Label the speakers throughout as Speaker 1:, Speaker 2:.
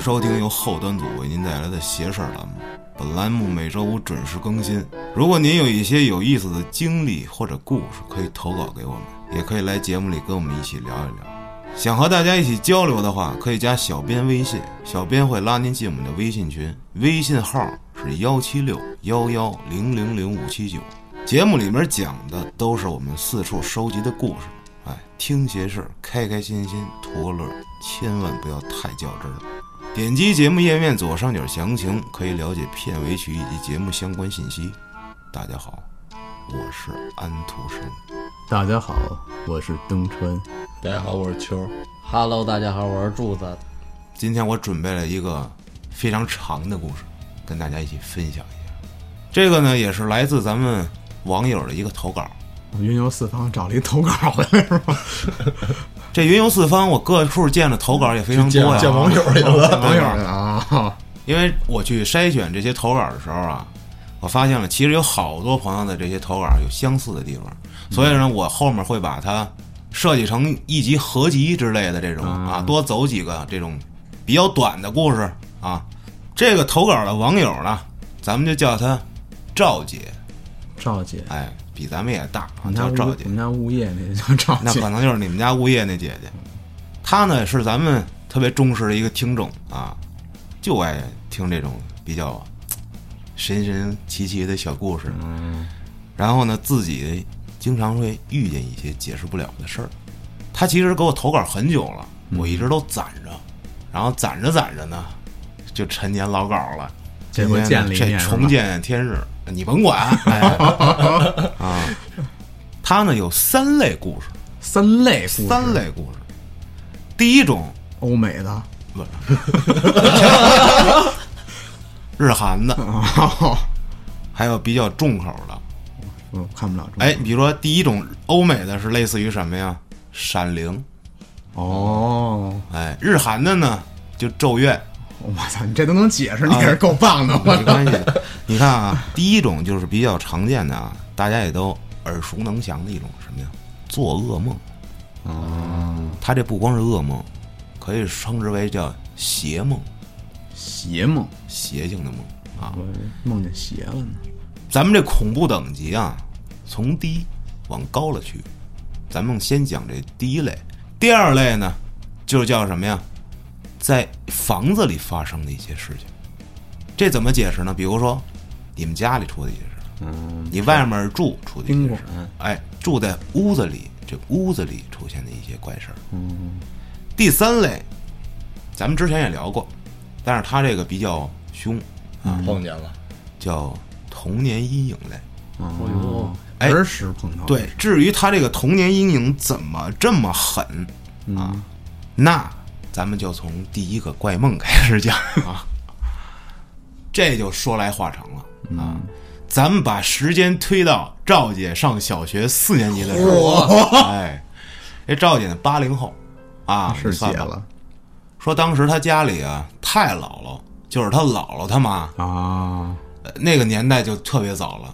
Speaker 1: 收听由后端组为您带来的“邪事儿”栏目。本栏目每周五准时更新。如果您有一些有意思的经历或者故事，可以投稿给我们，也可以来节目里跟我们一起聊一聊。想和大家一起交流的话，可以加小编微信，小编会拉您进我们的微信群，微信号是幺七六幺幺零零零五七九。节目里面讲的都是我们四处收集的故事，哎，听邪事，开开心心，图个乐，千万不要太较真。点击节目页面左上角详情，可以了解片尾曲以及节目相关信息。大家好，我是安徒生。
Speaker 2: 大家好，我是登川。
Speaker 3: 大家好，我是秋。
Speaker 4: Hello，大家好，我是柱子。
Speaker 1: 今天我准备了一个非常长的故事，跟大家一起分享一下。这个呢，也是来自咱们网友的一个投稿。
Speaker 2: 云游四方找了一投稿回来是吧？
Speaker 1: 这云游四方，我各处见的投稿也非常多呀。
Speaker 3: 见网友去了，
Speaker 2: 网友啊，
Speaker 1: 因为我去筛选这些投稿的时候啊，我发现了其实有好多朋友的这些投稿有相似的地方，所以呢，我后面会把它设计成一集合集之类的这种啊，多走几个这种比较短的故事啊。这个投稿的网友呢，咱们就叫他赵姐，
Speaker 2: 赵姐，
Speaker 1: 哎，比咱们也大，叫赵姐
Speaker 2: 物我。们家物业那叫赵姐
Speaker 1: 那可，能就是你们家物业那姐姐，她呢是咱们特别忠实的一个听众啊，就爱听这种比较神神奇奇的小故事。
Speaker 2: 嗯，
Speaker 1: 然后呢，自己经常会遇见一些解释不了的事儿。她其实给我投稿很久了，我一直都攒着，然后攒着攒着呢，就陈年老稿了。
Speaker 2: 这回见了一
Speaker 1: 这
Speaker 2: 面
Speaker 1: 重见天日，你甭管。哎、啊，他呢有三类故事，
Speaker 2: 三类故事
Speaker 1: 三类故事。第一种
Speaker 2: 欧美的，
Speaker 1: 不 日韩的，
Speaker 2: 哦，
Speaker 1: 还有比较重口的。
Speaker 2: 我看不了这
Speaker 1: 哎，比如说第一种欧美的是类似于什么呀？闪灵。
Speaker 2: 哦，
Speaker 1: 哎，日韩的呢就咒怨。
Speaker 2: 我操，你这都能解释，你也是够棒的，
Speaker 1: 没关系，你看啊，第一种就是比较常见的啊，大家也都耳熟能详的一种什么呀？做噩梦。
Speaker 2: 哦，
Speaker 1: 它这不光是噩梦，可以称之为叫邪梦，
Speaker 2: 邪梦，
Speaker 1: 邪性的梦啊。
Speaker 2: 我梦见邪了呢，
Speaker 1: 咱们这恐怖等级啊，从低往高了去。咱们先讲这第一类，第二类呢，就叫什么呀？在房子里发生的一些事情，这怎么解释呢？比如说，你们家里出的一些事，
Speaker 2: 嗯，
Speaker 1: 你外面住出的一些事，，哎，住在屋子里，这屋子里出现的一些怪事儿。
Speaker 2: 嗯，
Speaker 1: 第三类，咱们之前也聊过，但是他这个比较凶啊，
Speaker 3: 碰见了，
Speaker 1: 叫童年阴影类。
Speaker 2: 哦，
Speaker 1: 哎
Speaker 2: 儿时碰到，
Speaker 1: 对，至于他这个童年阴影怎么这么狠，
Speaker 2: 啊，
Speaker 1: 那咱们就从第一个怪梦开始讲 啊。这就说来话长了啊。咱们把时间推到赵姐上小学四年级的时候，哎，这赵姐呢八零后啊，
Speaker 2: 是姐了
Speaker 1: 说当时她家里啊太姥姥，就是她姥姥她妈，
Speaker 2: 啊，
Speaker 1: 呃那个年代就特别早了，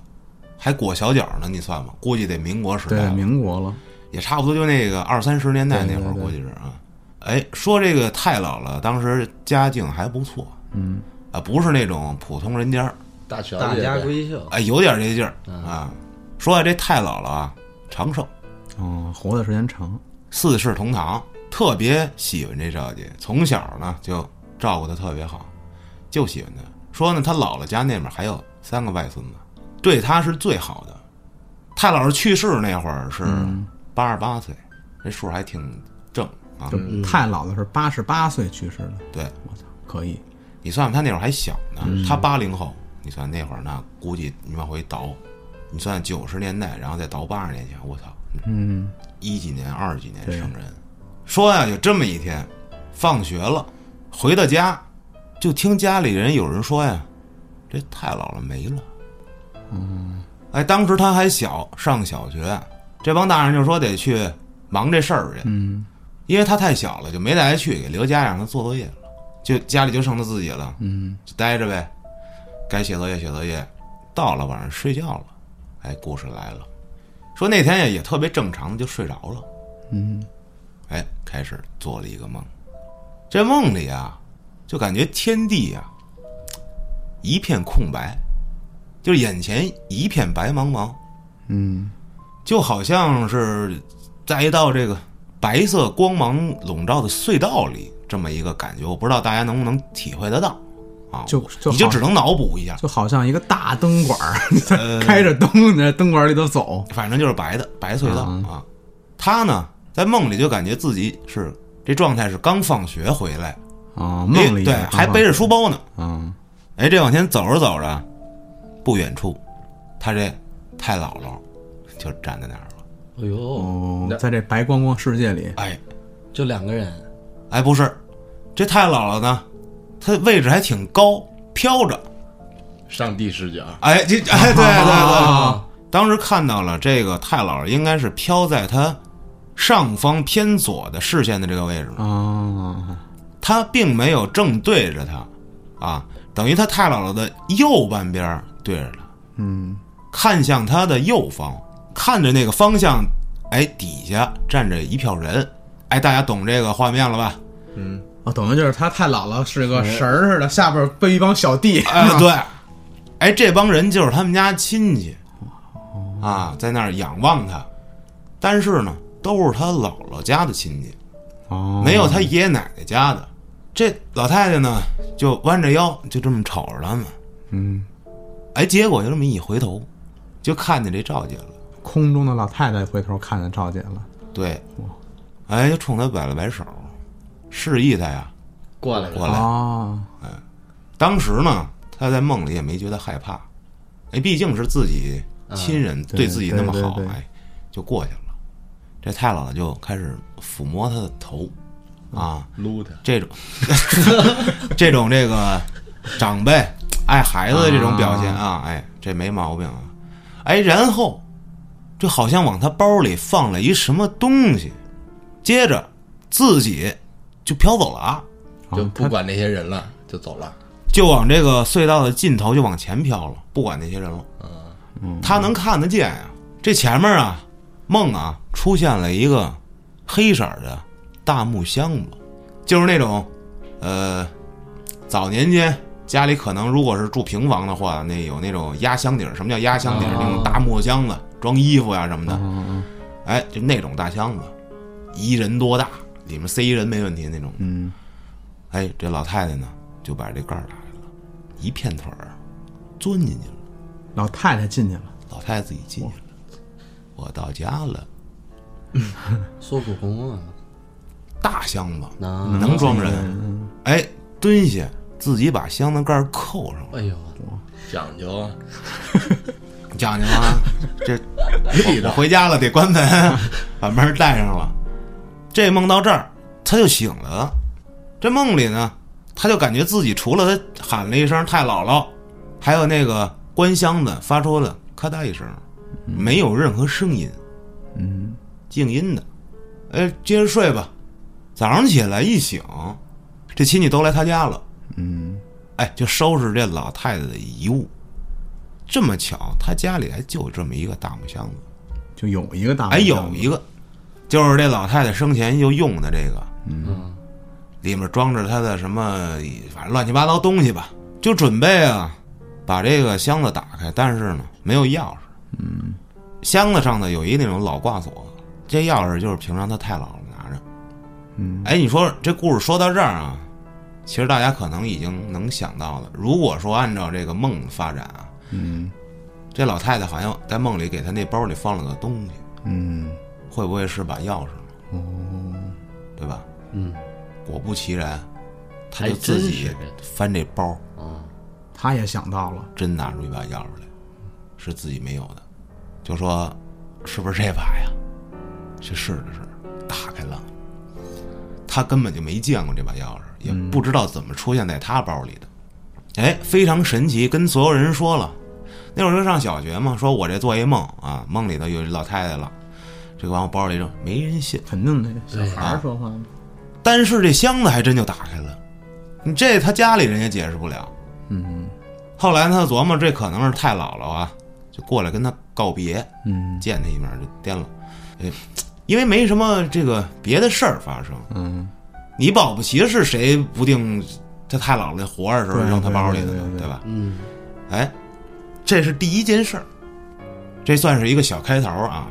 Speaker 1: 还裹小脚呢，你算吧，估计得民国时代
Speaker 2: 对，民国了，
Speaker 1: 也差不多就那个二三十年代那会儿，估计是啊。哎，说这个太姥姥当时家境还不错
Speaker 2: 嗯，
Speaker 1: 啊，不是那种普通人家，
Speaker 3: 大小
Speaker 4: 大家闺秀，
Speaker 1: 哎，有点这劲儿啊。说这太姥姥啊，长寿，
Speaker 2: 哦，活的时间长，
Speaker 1: 四世同堂，特别喜欢这赵姐，从小呢就照顾她特别好，就喜欢她。说呢，她姥姥家那边还有三个外孙子，对她是最好的。太姥姥去世那会儿是八十八岁，这数还挺正啊。
Speaker 2: 就太姥姥是八十八岁去世的，
Speaker 1: 对，
Speaker 2: 我操，可以，
Speaker 1: 你算算，他那会儿还小呢，他八零后，你算那会儿那估计你往回倒，你算九十年代，然后再倒八十年前，我操，
Speaker 2: 嗯，
Speaker 1: 一几年、二几年生人。说呀，有这么一天，放学了，回到家，就听家里人有人说呀，这太老了没了。嗯，哎，当时他还小，上小学，这帮大人就说得去忙这事儿去。
Speaker 2: 嗯，
Speaker 1: 因为他太小了，就没带他去，给留家让他做作业了，就家里就剩他自己了。
Speaker 2: 嗯，
Speaker 1: 就待着呗，该写作业写作业，到了晚上睡觉了，哎，故事来了，说那天呀也特别正常的就睡着了，
Speaker 2: 嗯，
Speaker 1: 哎，开始做了一个梦，这梦里啊，就就感觉天地呀、一片空白，就是眼前一片白茫茫，
Speaker 2: 嗯。
Speaker 1: 就好像是在一道这个白色光芒笼罩的隧道里，这么一个感觉。我不知道大家能不能体会得到啊？
Speaker 2: 就就
Speaker 1: 你就只能脑补一下，
Speaker 2: 就好像一个大灯管 开着灯你在灯管里头走。
Speaker 1: 反正就是白的白隧道
Speaker 2: 嗯
Speaker 1: 啊。他呢，在梦里就感觉自己是这状态是刚放学回来，
Speaker 2: 啊，
Speaker 1: 哎
Speaker 2: 梦里
Speaker 1: 对，还背着书包呢。
Speaker 2: 嗯
Speaker 1: 哎，这往前走着走着，不远处，他这太姥姥就站在那儿了。
Speaker 4: 哎呦，
Speaker 2: 哦，在这白光光世界里，
Speaker 1: 哎
Speaker 4: 就两个人，
Speaker 1: 哎，不是，这太姥姥呢，她位置还挺高，飘着。
Speaker 3: 上帝视角，
Speaker 1: 哎，这哎，对对对，
Speaker 2: 啊
Speaker 1: 当时看到了这个太姥姥应该是飘在她上方偏左的视线的这个位置了，
Speaker 2: 啊，
Speaker 1: 她并没有正对着她，啊，等于她太姥姥的右半边对着她，
Speaker 2: 嗯。
Speaker 1: 看向她的右方，看着那个方向，哎，底下站着一票人，哎，大家懂这个画面了吧？
Speaker 3: 嗯，
Speaker 2: 哦，等于就是他太姥姥是个神儿似的，下边背一帮小弟，
Speaker 1: 哎，对，哎，这帮人就是他们家亲戚，啊，在那儿仰望他，但是呢，都是他姥姥家的亲戚，
Speaker 2: 哦，
Speaker 1: 没有他爷爷奶奶家的。这老太太呢，就弯着腰，就这么瞅着他们。
Speaker 2: 嗯，
Speaker 1: 哎，结果就这么一回头，就看见这赵姐了。
Speaker 2: 空中的老太太回头看见赵姐了，
Speaker 1: 对，哎，就冲他摆了摆手，示意他呀
Speaker 4: 过来，
Speaker 1: 过来。
Speaker 2: 啊，哎
Speaker 1: 当时呢，他在梦里也没觉得害怕，哎，毕竟是自己亲人，
Speaker 2: 对
Speaker 1: 对自己那么好，
Speaker 2: 对对对。
Speaker 1: 哎，就过去了。这太姥姥就开始抚摸他的头，啊，
Speaker 3: 撸他，
Speaker 1: 这种 这种这个长辈爱孩子的这种表现啊，哎，这没毛病啊，哎，然后就好像往他包里放了一什么东西，接着自己就飘走了啊。
Speaker 2: 啊
Speaker 3: 就不管那些人了，就走了。
Speaker 1: 就往这个隧道的尽头就往前飘了，不管那些人了。
Speaker 2: 嗯
Speaker 1: 他能看得见呀、这前面啊，梦啊出现了一个黑色的大木箱子，就是那种，呃，早年间家里可能如果是住平房的话，那有那种压箱底儿。什么叫压箱底那种大木箱子装衣服呀什么的。
Speaker 2: 嗯
Speaker 1: 哎，就那种大箱子，一人多大，里面塞一人没问题那种。
Speaker 2: 嗯，
Speaker 1: 哎，这老太太呢就把这盖儿打开了，一片腿儿钻进去了。
Speaker 2: 老太太进去了，
Speaker 1: 老太太自己进去了，我到家了，
Speaker 4: 孙悟空啊，
Speaker 1: 大箱子
Speaker 4: 那
Speaker 1: 能装人。
Speaker 2: 嗯
Speaker 1: 哎，蹲下，自己把箱子盖儿扣上了，
Speaker 4: 哎呦，
Speaker 3: 讲究啊，
Speaker 1: 讲究啊！这 我我回家了，得关门，把门带上了。这梦到这儿，他就醒了。这梦里呢，他就感觉自己除了他喊了一声“太姥姥”，还有那个关箱子发出的咔嗒一声，没有任何声音，
Speaker 2: 嗯，
Speaker 1: 静音的。哎，接着睡吧。早上起来一醒，这亲戚都来他家了。
Speaker 2: 嗯，
Speaker 1: 哎，就收拾这老太太的遗物。这么巧，他家里还就这么一个大木箱子，
Speaker 2: 就有一个大，
Speaker 1: 哎，有一个，就是这老太太生前就用的这个，
Speaker 4: 嗯，
Speaker 1: 里面装着她的什么，反正乱七八糟东西吧，就准备啊，把这个箱子打开，但是呢，没有钥匙。嗯，箱子上呢有一那种老挂锁，这钥匙就是平常他太姥姥拿着。
Speaker 2: 嗯，
Speaker 1: 哎，你说这故事说到这儿啊，其实大家可能已经能想到了。如果说按照这个梦发展啊，
Speaker 2: 嗯
Speaker 1: 这老太太好像在梦里给她那包里放了个东西，
Speaker 2: 嗯，
Speaker 1: 会不会是把钥匙呢？
Speaker 2: 哦，
Speaker 1: 对吧？
Speaker 4: 嗯，
Speaker 1: 果不其然，她就自己翻这包，
Speaker 4: 啊，
Speaker 2: 他也想到了，
Speaker 1: 真拿出一把钥匙来，是自己没有的，就说是不是这把呀？去试了试，打开了，他根本就没见过这把钥匙，也不知道怎么出现在他包里的。哎，非常神奇，跟所有人说了。那会儿就上小学嘛，说我这做一梦啊，梦里头有老太太了，这个往我包里扔，没人信。
Speaker 2: 肯定的，小孩说话嘛，
Speaker 1: 但是这箱子还真就打开了，你这他家里人也解释不了。
Speaker 2: 嗯。
Speaker 1: 后来他琢磨，这可能是太姥姥啊，就过来跟他告别，
Speaker 2: 嗯。
Speaker 1: 见他一面就颠了。哎，因为没什么这个别的事儿发生，
Speaker 2: 嗯。
Speaker 1: 你保不齐是谁不定，他他太姥姥活着的时候扔他包里的呢对吧？
Speaker 4: 嗯，
Speaker 1: 哎，这是第一件事儿，这算是一个小开头啊。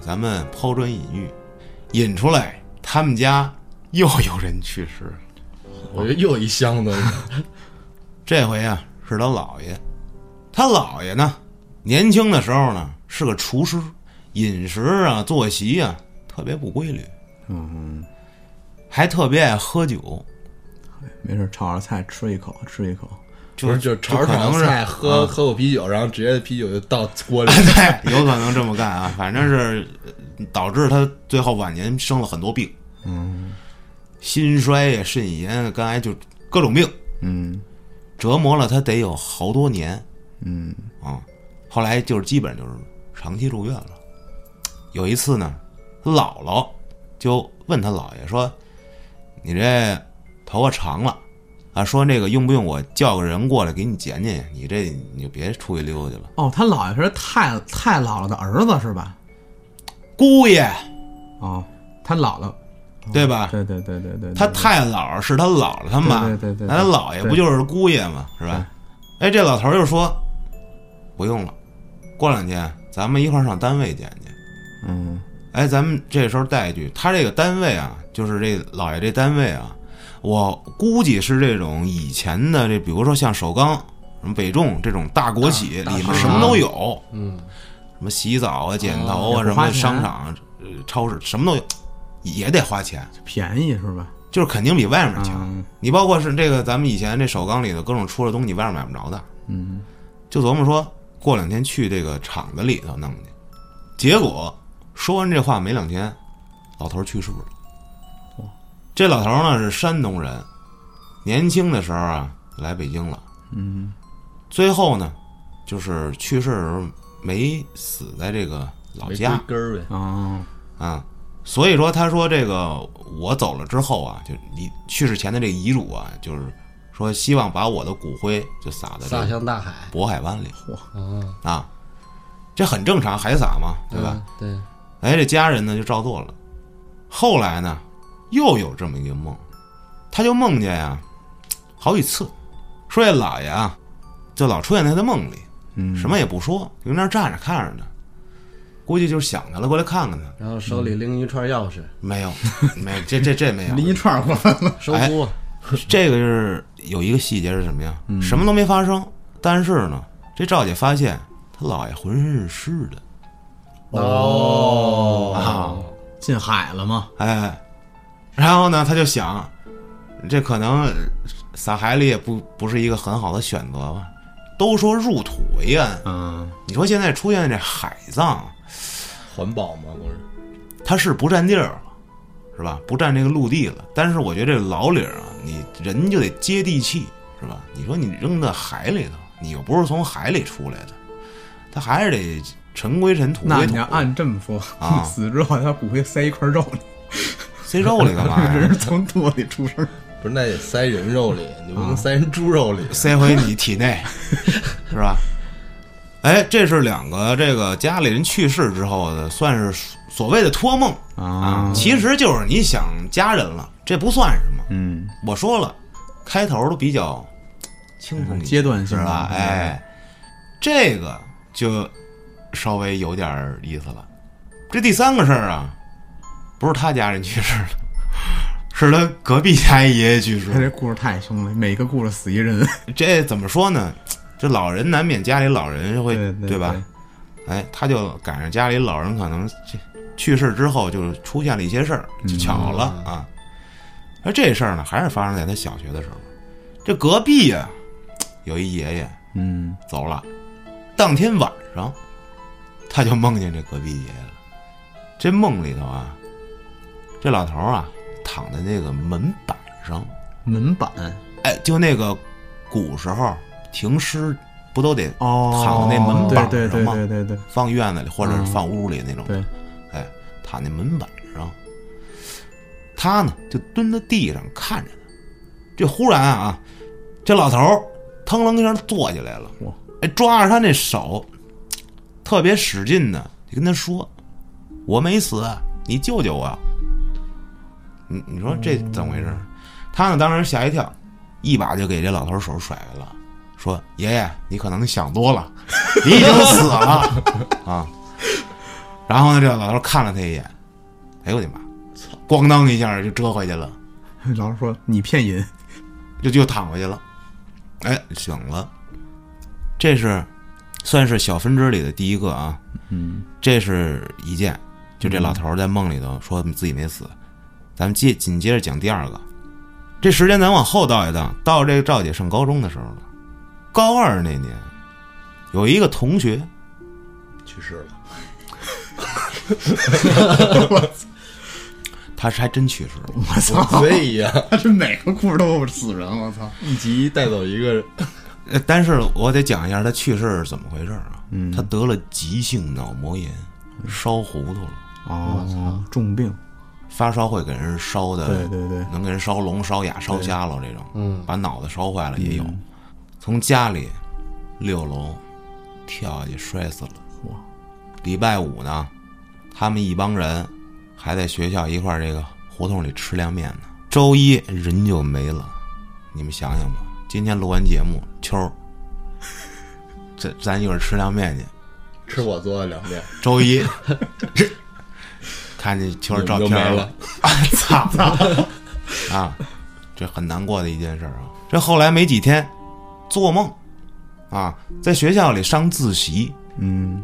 Speaker 1: 咱们抛砖引玉，引出来他们家又有人去世了。
Speaker 3: 我觉得又一箱子，
Speaker 1: 这回啊是他姥爷，他姥爷呢年轻的时候呢是个厨师，饮食啊作息啊特别不规律，
Speaker 2: 嗯，
Speaker 1: 还特别爱喝酒，
Speaker 2: 没事，炒着菜吃一口，吃一口。
Speaker 1: 就
Speaker 3: 不是就炒炒
Speaker 1: 可能是
Speaker 3: 菜，喝
Speaker 1: 啊
Speaker 3: 喝口啤酒，然后直接啤酒就倒锅里。
Speaker 1: 对，有可能这么干啊，反正是呃导致他最后晚年生了很多病，
Speaker 2: 嗯
Speaker 1: 心衰呀、肾炎、肝癌，就各种病，
Speaker 2: 嗯
Speaker 1: 折磨了他得有好多年
Speaker 2: 嗯
Speaker 1: 啊。后来就是基本就是长期住院了。有一次呢，他姥姥就问他姥爷说：“你这头发长了啊，说那个用不用我叫个人过来给你捡捡？你这你就别出去溜达去了。
Speaker 2: 哦，他姥爷是太太姥姥的儿子是吧？
Speaker 1: 姑爷，
Speaker 2: 哦，他姥姥，
Speaker 1: 对吧？
Speaker 2: 对对对对对，
Speaker 1: 他太姥是他姥姥他妈，
Speaker 2: 对对对对
Speaker 1: 那他姥爷不就是姑爷吗，是吧？哎，这老头儿就说不用了，过两天咱们一块儿上单位捡去。
Speaker 2: 嗯
Speaker 1: 哎，咱们这时候带一句，他这个单位啊，就是这姥爷这单位啊，我估计是这种以前的这，比如说像首钢、什么北重这种大国企，里面什么都有，
Speaker 4: 嗯，
Speaker 1: 什么洗澡啊、剪头啊，什么商场、呃超市什么都有，也得花钱，
Speaker 2: 便宜是吧？
Speaker 1: 就是肯定比外面强。
Speaker 2: 嗯
Speaker 1: 你包括是这个咱们以前这首钢里头各种出的东西，你外面买不着的，
Speaker 2: 嗯
Speaker 1: 就琢磨说过两天去这个厂子里头弄去。结果说完这话没两天，老头儿去世了。这老头儿呢是山东人，年轻的时候啊来北京了，
Speaker 2: 嗯
Speaker 1: 最后呢就是去世的时候没死在这个老家
Speaker 3: 根儿呗。
Speaker 2: 啊
Speaker 1: 啊。所以说，他说这个我走了之后啊，就你去世前的这个遗嘱啊，就是说希望把我的骨灰就撒在这
Speaker 4: 撒向大海，
Speaker 1: 渤海湾里
Speaker 4: 啊，
Speaker 1: 啊，这很正常，海撒嘛，对吧？
Speaker 4: 嗯？
Speaker 1: 哎，这家人呢就照做了。后来呢，又有这么一个梦，他就梦见呀、好几次，说这老爷啊，就老出现在他的梦里，
Speaker 2: 嗯，
Speaker 1: 什么也不说，就在那儿站着看着呢。估计就是想他了，过来看看他。
Speaker 4: 然后手里拎一串钥匙，
Speaker 1: 没有，没有，这这这没有。
Speaker 2: 拎一串过来了。
Speaker 4: 收
Speaker 1: 哎
Speaker 4: 租，
Speaker 1: 这个是有一个细节是什么呀？什么都没发生，但是呢，这赵姐发现他姥爷浑身是湿的
Speaker 3: 哦
Speaker 1: 啊，
Speaker 2: 进海了吗？
Speaker 1: 哎，然后呢，他就想，这可能撒海里也不不是一个很好的选择吧。都说入土为安，
Speaker 2: 嗯
Speaker 1: 你说现在出现这海葬，
Speaker 3: 环保吗，不是？
Speaker 1: 它是不占地儿了，是吧？不占这个陆地了。但是我觉得这个老岭啊，你人就得接地气，是吧？你说你扔到海里头，你又不是从海里出来的，他还是得尘归尘，土归土
Speaker 2: 那你要。按这么说，
Speaker 1: 啊
Speaker 2: 死之后他骨灰塞一块肉里，
Speaker 1: 塞肉里干嘛
Speaker 2: 人
Speaker 1: 呀
Speaker 2: 是？从肚子里出生。
Speaker 3: 不是，那得塞人肉里，你不能塞人猪肉里。
Speaker 1: 塞回你体内，是吧？哎，这是两个这个家里人去世之后的，算是所谓的托梦啊，其实就是你想家人了，这不算什么。
Speaker 2: 嗯，
Speaker 1: 我说了，开头都比较轻松一，
Speaker 2: 阶段性
Speaker 1: 是吧？
Speaker 2: 的
Speaker 1: 哎，这个就稍微有点意思了。这第三个事儿啊，不是他家人去世了，是他隔壁家一爷爷去世了。
Speaker 2: 他这故事太凶了，每个故事死一人。
Speaker 1: 这怎么说呢？这老人难免家里老人会
Speaker 2: 对对
Speaker 1: 吧？哎，他就赶上家里老人可能这去世之后，就出现了一些事儿，就巧了、啊。而这事儿呢，还是发生在他小学的时候。这隔壁呀、有一爷爷
Speaker 2: 嗯
Speaker 1: 走了，当天晚上他就梦见这隔壁爷爷了。这梦里头啊，这老头儿啊躺在那个门板上，
Speaker 2: 门板
Speaker 1: 哎，就那个古时候停尸不都得
Speaker 2: 哦，
Speaker 1: 躺在那门板
Speaker 2: 对对对
Speaker 1: 上吗
Speaker 2: 对对对，
Speaker 1: 放院子里或者是
Speaker 2: 嗯
Speaker 1: 放屋里那种？
Speaker 2: 对，
Speaker 1: 哎，躺在门板上，他呢就蹲在地上看着他。这忽然啊，这老头儿腾楞一下坐起来了
Speaker 2: 哇，
Speaker 1: 哎，抓着他那手，特别使劲的就跟他说：“我没死，你救救我。”你你说这怎么回事？他呢当时吓一跳，一把就给这老头手甩开了，说：“爷爷，你可能想多了，你已经死了 啊！”然后呢，这老头看了他一眼，哎呦我的妈！咣当一下就折回去了，
Speaker 2: 老头说你骗人，
Speaker 1: 就就躺回去了。哎，醒了，这是算是小分支里的第一个啊。
Speaker 2: 嗯
Speaker 1: 这是一件，就这老头儿在梦里头说自己没死。咱们接紧接着讲第二个，这时间咱往后倒一倒，到这个赵姐上高中的时候了。高二那年，有一个同学，
Speaker 3: 去世了。
Speaker 1: 他是还真去世了。
Speaker 2: 我操，
Speaker 3: 所以呀，
Speaker 2: 他这每个故事都有死人，我操！
Speaker 3: 一集带走一个
Speaker 1: 但是我得讲一下他去世是怎么回事啊？
Speaker 2: 嗯
Speaker 1: 他得了急性脑膜炎，烧糊涂了，
Speaker 2: 哦，重病，
Speaker 1: 发烧会给人烧的，
Speaker 2: 对对对，
Speaker 1: 能给人烧聋、烧哑、烧瞎了这种，
Speaker 4: 嗯，
Speaker 1: 把脑子烧坏了也有。
Speaker 2: 嗯
Speaker 1: 从家里六楼跳下去摔死了。
Speaker 2: 哇！
Speaker 1: 礼拜五呢，他们一帮人还在学校一块儿这个胡同里吃凉面呢。周一人就没了，你们想想吧。今天录完节目，秋儿，这咱一会儿吃凉面去。
Speaker 3: 吃我做的凉面，
Speaker 1: 周一 看见球儿照片
Speaker 3: 没了，
Speaker 1: 操 啊！这很难过的一件事啊。这后来没几天，做梦啊，在学校里上自习，
Speaker 2: 嗯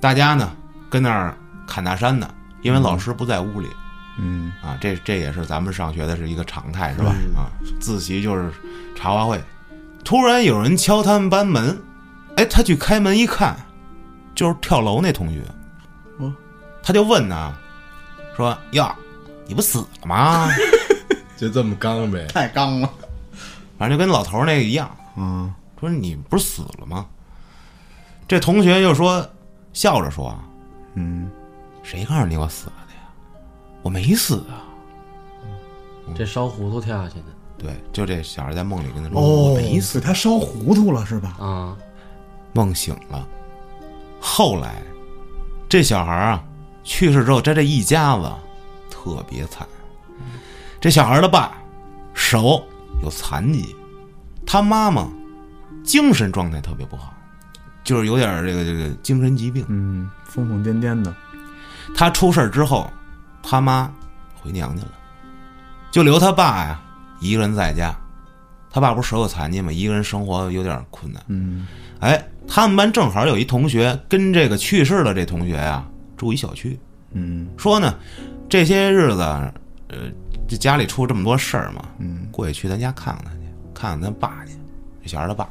Speaker 1: 大家呢跟那儿侃大山呢，因为老师不在屋里
Speaker 2: 嗯
Speaker 1: 啊。这这也是咱们上学的是一个常态，是吧？啊，自习就是茶话会。突然有人敲他们班门，哎，他去开门一看，就是跳楼那同学。
Speaker 2: 哦，
Speaker 1: 他就问呢，说：“呀，你不死了吗？”
Speaker 3: 就这么刚呗。
Speaker 2: 太刚了，
Speaker 1: 反正就跟老头儿那个一样，
Speaker 2: 嗯
Speaker 1: 说你不是死了吗？这同学就说笑着说啊
Speaker 2: 嗯，：“
Speaker 1: 谁告诉你我死了的呀？我没死啊。
Speaker 4: 这烧糊涂跳下去的”
Speaker 1: 对，就这小孩在梦里跟他说：“
Speaker 2: 哦，
Speaker 1: 我没死。
Speaker 2: 他烧糊涂了是吧？
Speaker 4: 啊，”
Speaker 1: 梦醒了。后来，这小孩啊去世之后，这这一家子特别惨。这小孩的爸手有残疾，他妈妈精神状态特别不好，就是有点这个这个精神疾病。
Speaker 2: 嗯，疯疯癫癫的，
Speaker 1: 他出事儿之后，他妈回娘家了，就留他爸呀一个人在家。他爸不是手有残疾吗？一个人生活有点困难。
Speaker 2: 嗯
Speaker 1: 哎，他们班正好有一同学跟这个去世的这同学呀住一小区，
Speaker 2: 嗯
Speaker 1: 说呢这些日子，呃，这家里出这么多事儿嘛，
Speaker 2: 嗯
Speaker 1: 过去去咱家看看他去，看看咱爸去。这小孩他爸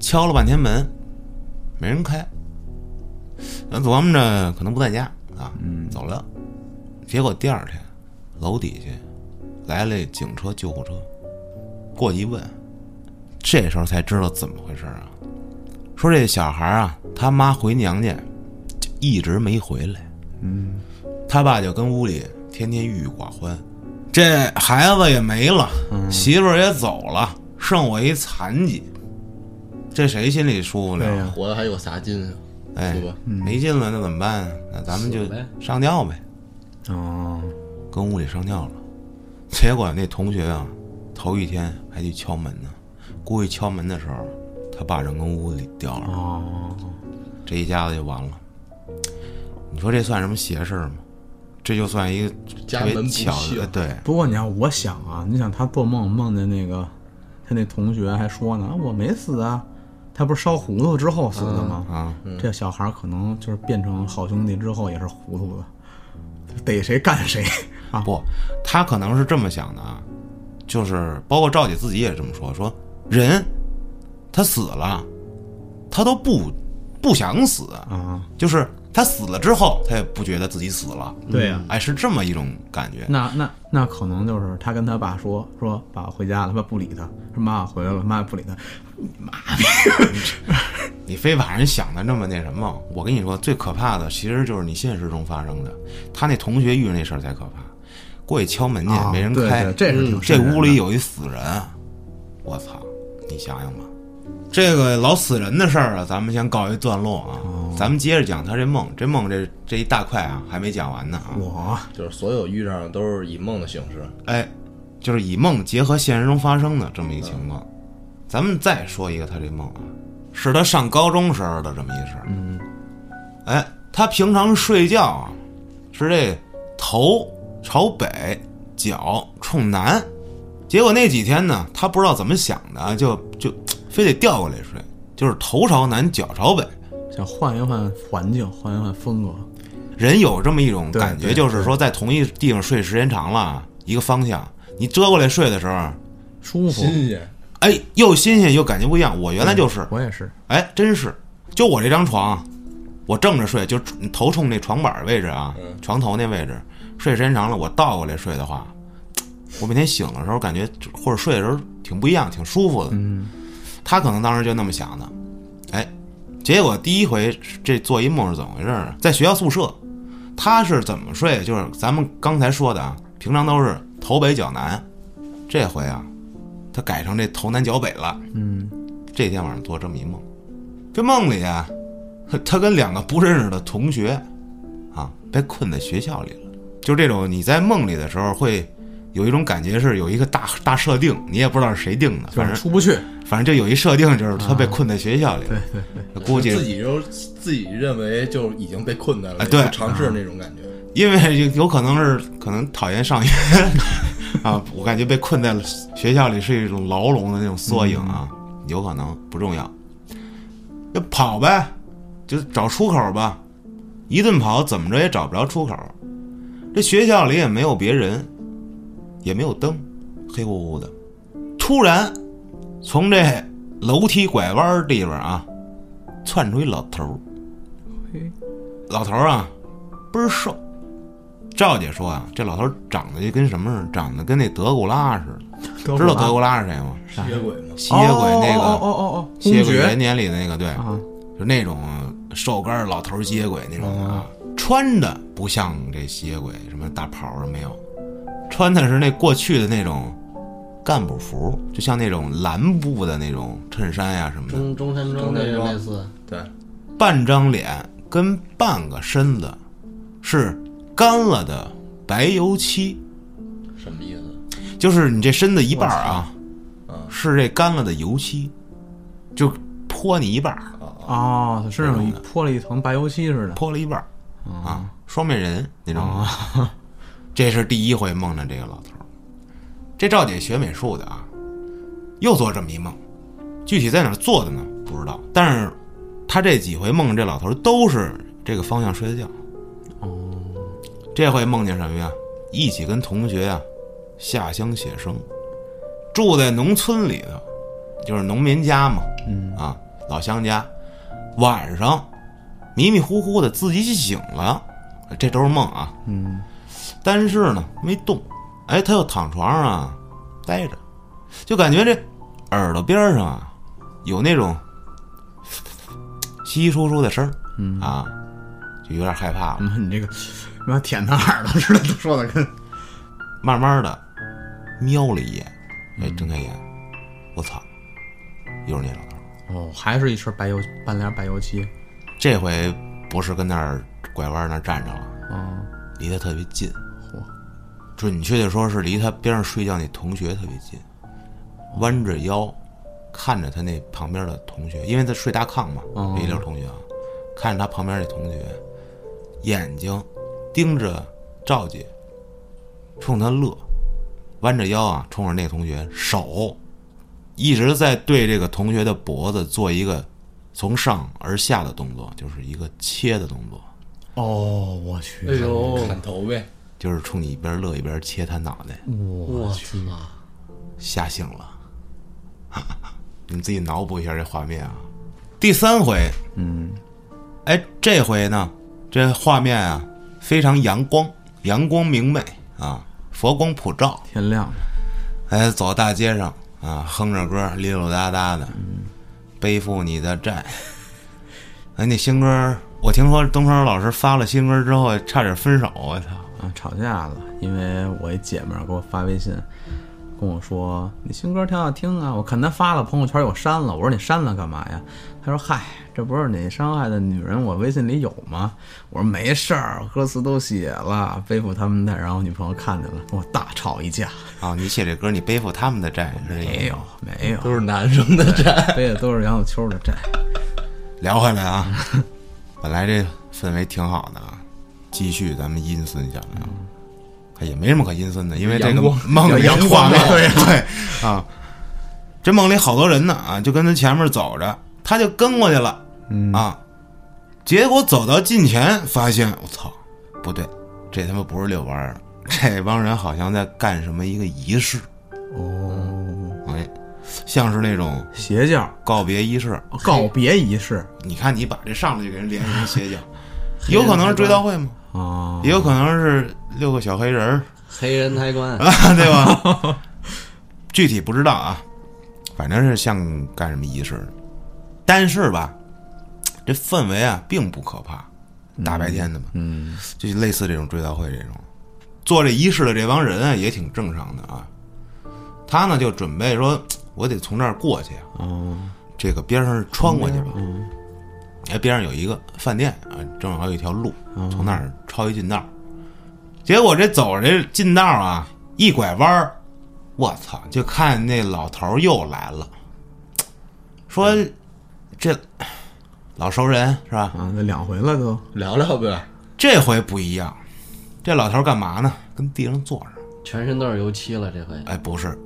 Speaker 1: 敲了半天门，没人开。咱琢磨着可能不在家啊，
Speaker 2: 嗯
Speaker 1: 走了。结果第二天，楼底下来了警车、救护车，过去一问，这时候才知道怎么回事啊。说这小孩啊，他妈回娘家就一直没回来，
Speaker 2: 嗯。
Speaker 1: 他爸就跟屋里天天郁郁寡欢。这孩子也没了，媳妇儿也走了，剩我一残疾，这谁心里舒服了？
Speaker 2: 对呀。
Speaker 3: 活的还有啥劲啊？
Speaker 1: 哎，没劲了，那怎么办？那咱们就上吊呗，
Speaker 2: 哦，
Speaker 1: 跟屋里上吊了。结果那同学啊，头一天还去敲门呢，估计敲门的时候，他爸正跟屋里吊着，
Speaker 2: 哦，
Speaker 1: 这一家子就完了。你说这算什么邪事儿吗？这就算一个特别
Speaker 3: 家门不
Speaker 1: 巧的，
Speaker 3: 幸
Speaker 1: 对，
Speaker 2: 不过你要我想啊，你想他做梦梦见那个他那同学还说呢，啊我没死啊，他不是烧糊涂之后死的吗？
Speaker 1: 啊，
Speaker 2: 这小孩可能就是变成好兄弟之后也是糊涂的，逮谁干谁啊！
Speaker 1: 不，他可能是这么想的啊，就是包括赵姐自己也这么说，说人他死了，他都不不想死，
Speaker 2: 啊，
Speaker 1: 就是他死了之后，他也不觉得自己死了，
Speaker 2: 对呀、
Speaker 1: 哎，是这么一种感觉。
Speaker 2: 那那那可能就是他跟他爸说说爸我回家了，他爸不理他，说妈我回来了，妈也不理他，
Speaker 1: 你妈。你非把人想的那么那什么，我跟你说，最可怕的其实就是你现实中发生的。他那同学遇上那事儿才可怕，过去敲门去、
Speaker 2: 啊
Speaker 1: 没人开，
Speaker 2: 对这是挺
Speaker 1: 这屋里有一死人，我操！你想想吧，这个老死人的事儿啊，咱们先告一段落啊，
Speaker 2: 哦
Speaker 1: 咱们接着讲他这梦，这梦这这一大块啊还没讲完呢啊。
Speaker 2: 我
Speaker 3: 就是所有遇上的都是以梦的形式，
Speaker 1: 哎，就是以梦结合现实中发生的这么一个情况。咱们再说一个他这梦啊，是他上高中时候的这么一事儿。
Speaker 2: 嗯，
Speaker 1: 哎，他平常睡觉啊，是这头朝北，脚冲南。结果那几天呢，他不知道怎么想的啊，就就非得调过来睡，就是头朝南，脚朝北。
Speaker 2: 想换一换环境，换一换风格。
Speaker 1: 人有这么一种感觉，就是说在同一地方睡时间长了，一个方向，你折过来睡的时候，
Speaker 2: 舒服。
Speaker 3: 新鲜，
Speaker 1: 哎，又新鲜又感觉不一样。我原来就是，
Speaker 2: 我也是，
Speaker 1: 哎，真是，就我这张床，我正着睡，就头冲那床板位置啊，床头那位置，睡时间长了，我倒过来睡的话，我每天醒的时候感觉或者睡的时候挺不一样，挺舒服的。
Speaker 2: 嗯，
Speaker 1: 他可能当时就那么想的，哎，结果第一回这做一梦是怎么回事儿？在学校宿舍，他是怎么睡？就是咱们刚才说的啊，平常都是头北脚南，这回啊，他改成这头南脚北了。
Speaker 2: 嗯，
Speaker 1: 这天晚上做这么一梦，这梦里啊，他跟两个不认识的同学啊被困在学校里了。就这种你在梦里的时候会有一种感觉是有一个大大设定，你也不知道是谁定的，反正
Speaker 2: 出不去。
Speaker 1: 反正就有一设定，就是他被困在学校里。了。
Speaker 2: 对对对，
Speaker 1: 估计
Speaker 3: 自己就自己认为就已经被困在了，
Speaker 1: 哎对
Speaker 3: 尝试那种感觉。
Speaker 1: 因为有可能是可能讨厌上学 啊，我感觉被困在了学校里是一种牢笼的那种缩影啊，有可能不重要，就跑呗，就找出口吧，一顿跑怎么着也找不着出口，这学校里也没有别人，也没有灯，黑乎乎的，突然从这楼梯拐弯地方啊，窜出一老头儿。
Speaker 2: 嘿，
Speaker 1: 老头儿啊，倍儿瘦。赵姐说啊，这老头儿长得就跟什么似的，长得跟那德古拉似的。知道德古拉是谁吗？
Speaker 3: 吸血鬼吗，
Speaker 1: 吸血鬼那个
Speaker 2: 哦哦哦哦，
Speaker 1: 吸血鬼元年里的那个，对，
Speaker 2: 啊，
Speaker 1: 就那种瘦干老头儿吸血鬼那种啊，穿的不像这吸血鬼什么大袍儿没有，穿的是那过去的那种干部服，就像那种蓝布的那种衬衫呀、什么的，
Speaker 4: 中中山装那种类似，
Speaker 3: 对，
Speaker 1: 半张脸跟半个身子是干了的白油漆，
Speaker 3: 什么意思？
Speaker 1: 就是你这身子一半啊是这干了的油漆，就泼你一半儿，
Speaker 2: 哦，他身上泼了一层白油漆似的。
Speaker 1: 泼了一半儿。啊，双面人那种。这是第一回梦着这个老头儿。这赵姐学美术的啊，又做这么一梦，具体在哪儿做的呢？不知道。但是她这几回梦见这老头儿都是这个方向睡的觉。
Speaker 2: 哦，
Speaker 1: 这回梦见什么呀？一起跟同学啊下乡写生，住在农村里头，就是农民家嘛，
Speaker 2: 嗯
Speaker 1: 啊，老乡家。晚上迷迷糊糊的自己醒了，这都是梦啊。
Speaker 2: 嗯，
Speaker 1: 但是呢没动，哎，他又躺床上啊待着，就感觉这耳朵边上啊有那种稀稀疏疏的声儿，
Speaker 2: 嗯
Speaker 1: 啊，就有点害怕了。
Speaker 2: 嗯，你这个他妈舔他耳朵似的，都说的跟
Speaker 1: 慢慢的瞄了一眼，哎，睁开眼，我操，又是那老头儿。
Speaker 2: 哦，还是一身白油半脸白油漆。
Speaker 1: 这回不是跟那儿拐弯那儿站着了，
Speaker 2: 哦，
Speaker 1: 离他特别近，
Speaker 2: 嚯，
Speaker 1: 准确的说是离他边上睡觉那同学特别近，弯着腰看着他那旁边的同学，因为他睡大炕嘛，一溜同学啊，看着他旁边那同学，眼睛盯着赵姐，冲他乐，弯着腰啊，冲着那同学，手一直在对这个同学的脖子做一个从上而下的动作，就是一个切的动作，
Speaker 2: 哦，我去，
Speaker 4: 哎呦，
Speaker 3: 砍头呗，
Speaker 1: 就是冲你一边乐一边切他脑袋，
Speaker 4: 我去！
Speaker 1: 吓醒了。你自己脑补一下这画面啊。第三回，
Speaker 2: 嗯，
Speaker 1: 哎，这回呢，这画面啊非常阳光，阳光明媚啊，佛光普照。
Speaker 2: 天亮了，
Speaker 1: 哎，走大街上啊，哼着歌，溜溜达达的，背负你的债。哎，那新歌，我听说东川老师发了新歌之后，差点分手，我操！
Speaker 2: 啊，吵架了，因为我一姐们儿给我发微信，跟我说你新歌挺好听啊，我看她发了朋友圈又删了，我说你删了干嘛呀？她说嗨，这不是你伤害的女人，我微信里有吗？我说没事儿，歌词都写了，背负他们的，然后女朋友看见了，跟我大吵一架。
Speaker 1: 哦，你写这歌，你背负他们的债，
Speaker 2: 没有没有，
Speaker 3: 都是男生的债。
Speaker 2: 背的都是杨小秋的债。
Speaker 1: 聊回来啊，本来这氛围挺好的啊，继续咱们阴森下来啊，也没什么可阴森的，因为这个梦里
Speaker 2: 阳光。对
Speaker 1: 对啊，这梦里好多人呢啊，就跟他前面走着，他就跟过去了
Speaker 2: 嗯。
Speaker 1: 啊，结果走到近前，发现我操，不对，这他妈不是遛弯儿，这帮人好像在干什么一个仪式，
Speaker 2: 哦，
Speaker 1: 哎，像是那种
Speaker 2: 邪教。
Speaker 1: 告别仪式。
Speaker 2: 告别仪式。
Speaker 1: 你看，你把这上来就给人联系成邪教，有可能是追悼会吗？
Speaker 2: 啊，
Speaker 1: 也有可能是六个小黑人儿。
Speaker 4: 黑人抬棺，
Speaker 1: 啊，对吧？具体不知道啊，反正是像干什么仪式。的。但是吧，这氛围啊并不可怕，大白天的嘛，
Speaker 2: 嗯。
Speaker 1: 就类似这种追悼会这种，做这仪式的这帮人啊也挺正常的啊。他呢就准备说，我得从这儿过去啊，
Speaker 2: 哦。
Speaker 1: 这个边上穿过去吧。
Speaker 2: 嗯
Speaker 1: 哎，边上有一个饭店啊，正好有一条路，
Speaker 2: 哦
Speaker 1: 从那儿抄一近道儿。结果这走着这近道儿啊，一拐弯儿，我操！就看那老头儿又来了，说这老熟人是吧？
Speaker 2: 啊，那两回了都，
Speaker 3: 聊聊呗，
Speaker 1: 这回不一样，这老头儿干嘛呢？跟地上坐着。
Speaker 4: 全身都是油漆了，这回
Speaker 1: 哎，不是，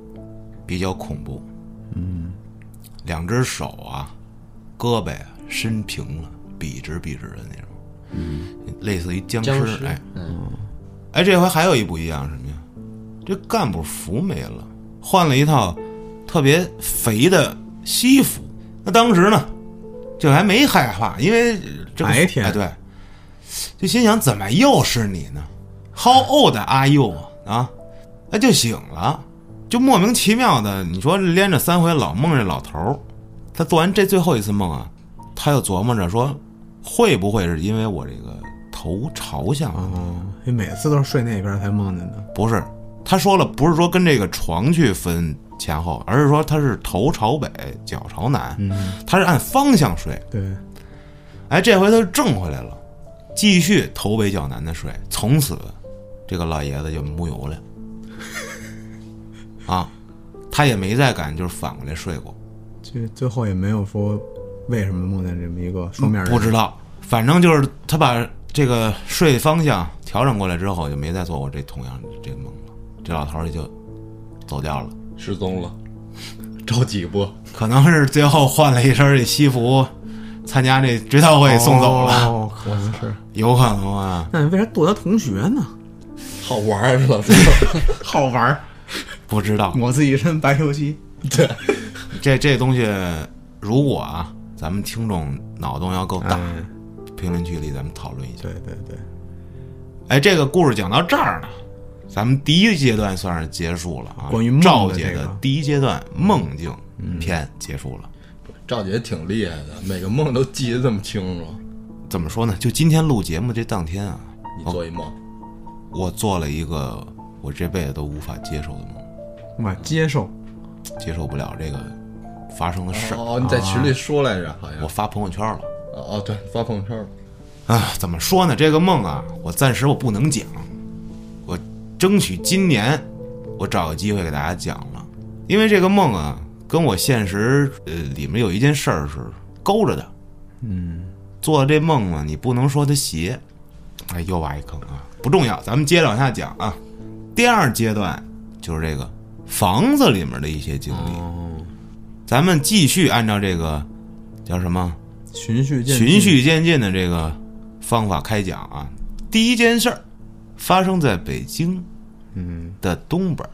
Speaker 1: 比较恐怖。嗯，两只手啊，胳膊啊伸平了，笔直笔直的那种。嗯，类似于僵尸。
Speaker 4: 僵尸
Speaker 1: 哎，
Speaker 4: 嗯，
Speaker 1: 哎，这回还有一不一样什么呀？这干部服没了，换了一套特别肥的西服。那当时呢，就还没害怕，因为这
Speaker 2: 白天
Speaker 1: 哎对，就心想怎么又是你呢？How old are you 啊？哎，就醒了，就莫名其妙的，你说连着三回老梦这老头儿，他做完这最后一次梦啊，他又琢磨着说，会不会是因为我这个头朝向
Speaker 2: 你每次都是睡那边才梦见的，
Speaker 1: 不是，他说了，不是说跟这个床去分前后，而是说他是头朝北，脚朝南，
Speaker 2: 嗯，
Speaker 1: 他是按方向睡。
Speaker 2: 对，
Speaker 1: 哎，这回他就正回来了，继续头北脚南的睡。从此，这个老爷子就木有了。啊，他也没再敢就是反过来睡过，
Speaker 2: 这最后也没有说为什么梦见这么一个双面人，
Speaker 1: 不知道，反正就是他把这个睡方向调整过来之后，就没再做过这同样这个梦了。这老头儿也就走掉了。
Speaker 3: 失踪了，着急不？
Speaker 1: 可能是最后换了一身这西服，参加这追悼会送走了，
Speaker 2: 哦，可能是。
Speaker 1: 有可能啊，
Speaker 2: 那你为啥剁他同学呢？
Speaker 3: 好玩儿是吧？
Speaker 2: 好玩儿，
Speaker 1: 不知道
Speaker 2: 抹自己一身白油漆。
Speaker 3: 对，
Speaker 1: 这这东西，如果啊，咱们听众脑洞要够大，
Speaker 2: 哎，
Speaker 1: 评论区里咱们讨论一下。
Speaker 2: 对对对，
Speaker 1: 哎，这个故事讲到这儿呢，咱们第一阶段算是结束了啊。
Speaker 2: 关于
Speaker 1: 赵姐的第一阶段梦境篇结束了。
Speaker 3: 赵姐挺厉害的，每个梦都记得这么清楚。
Speaker 1: 怎么说呢？就今天录节目这当天啊，
Speaker 3: 你做一梦，
Speaker 1: 我做了一个我这辈子都无法接受的梦，
Speaker 2: 无法接受。
Speaker 1: 接受不了这个发生的事儿。
Speaker 3: 哦，你在群里说来着，好像
Speaker 1: 我发朋友圈了。
Speaker 3: 哦，对，发朋友圈了。
Speaker 1: 啊，怎么说呢？这个梦啊，我暂时我不能讲，我争取今年我找个机会给大家讲了，因为这个梦啊，跟我现实呃里面有一件事儿是勾着的。
Speaker 2: 嗯，
Speaker 1: 做的这梦呢，你不能说它邪，哎，又挖一坑啊，不重要，咱们接着往下讲啊。第二阶段就是这个房子里面的一些经历，
Speaker 2: 哦，
Speaker 1: 咱们继续按照这个叫什么
Speaker 2: 循序渐进
Speaker 1: 循序渐进的这个方法开讲啊。第一件事儿发生在北京
Speaker 2: 嗯，
Speaker 1: 的东边儿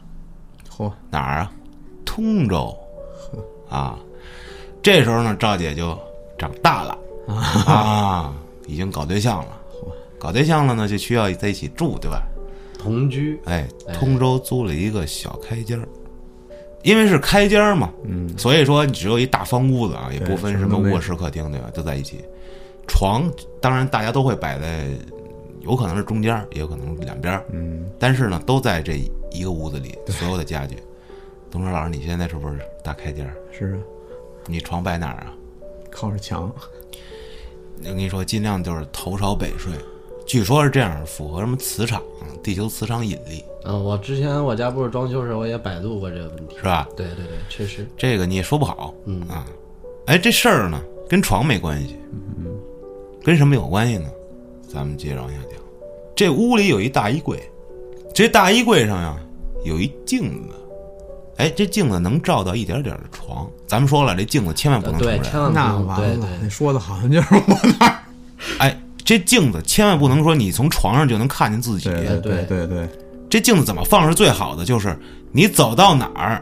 Speaker 2: 嚯，
Speaker 1: 哪儿啊？通州啊。这时候呢，赵姐就长大了 啊，已经搞对象了。搞对象了呢，就需要在一起住，对吧？
Speaker 4: 同居，
Speaker 1: 哎，通州租了一个小开间儿，因为是开间儿嘛，
Speaker 2: 嗯，
Speaker 1: 所以说只有一大方屋子啊，也不分什么卧室、客厅，对吧？都在一起。床当然大家都会摆在，有可能是中间儿，也有可能是两边儿，
Speaker 2: 嗯，
Speaker 1: 但是呢，都在这一个屋子里，所有的家具。东升老师，你现在是不是大开间儿？
Speaker 2: 是啊，
Speaker 1: 你床摆哪儿啊？
Speaker 2: 靠着墙，
Speaker 1: 我跟你说，尽量就是头朝北睡。据说是这样，符合什么磁场，地球磁场引力，
Speaker 4: 嗯，我之前我家不是装修时，我也百度过这个问题
Speaker 1: 是。吧？
Speaker 4: 对对对，确实，
Speaker 1: 这个你也说不好
Speaker 4: 嗯
Speaker 1: 啊。哎，这事儿呢，跟床没关系，嗯跟什么有关系呢？咱们接着往下讲。这屋里有一大衣柜，这大衣柜上呀有一镜子，哎，这镜子能照到一点点的床。咱们说了，这镜子千万不能
Speaker 4: 对，
Speaker 1: 承认。
Speaker 4: 千万不
Speaker 2: 那
Speaker 4: 能，
Speaker 2: 完了，
Speaker 4: 对对
Speaker 2: 你说的好像就是我那儿。
Speaker 1: 哎，这镜子千万不能说你从床上就能看见自己。
Speaker 2: 对对对对对，
Speaker 1: 这镜子怎么放是最好的？就是你走到哪儿，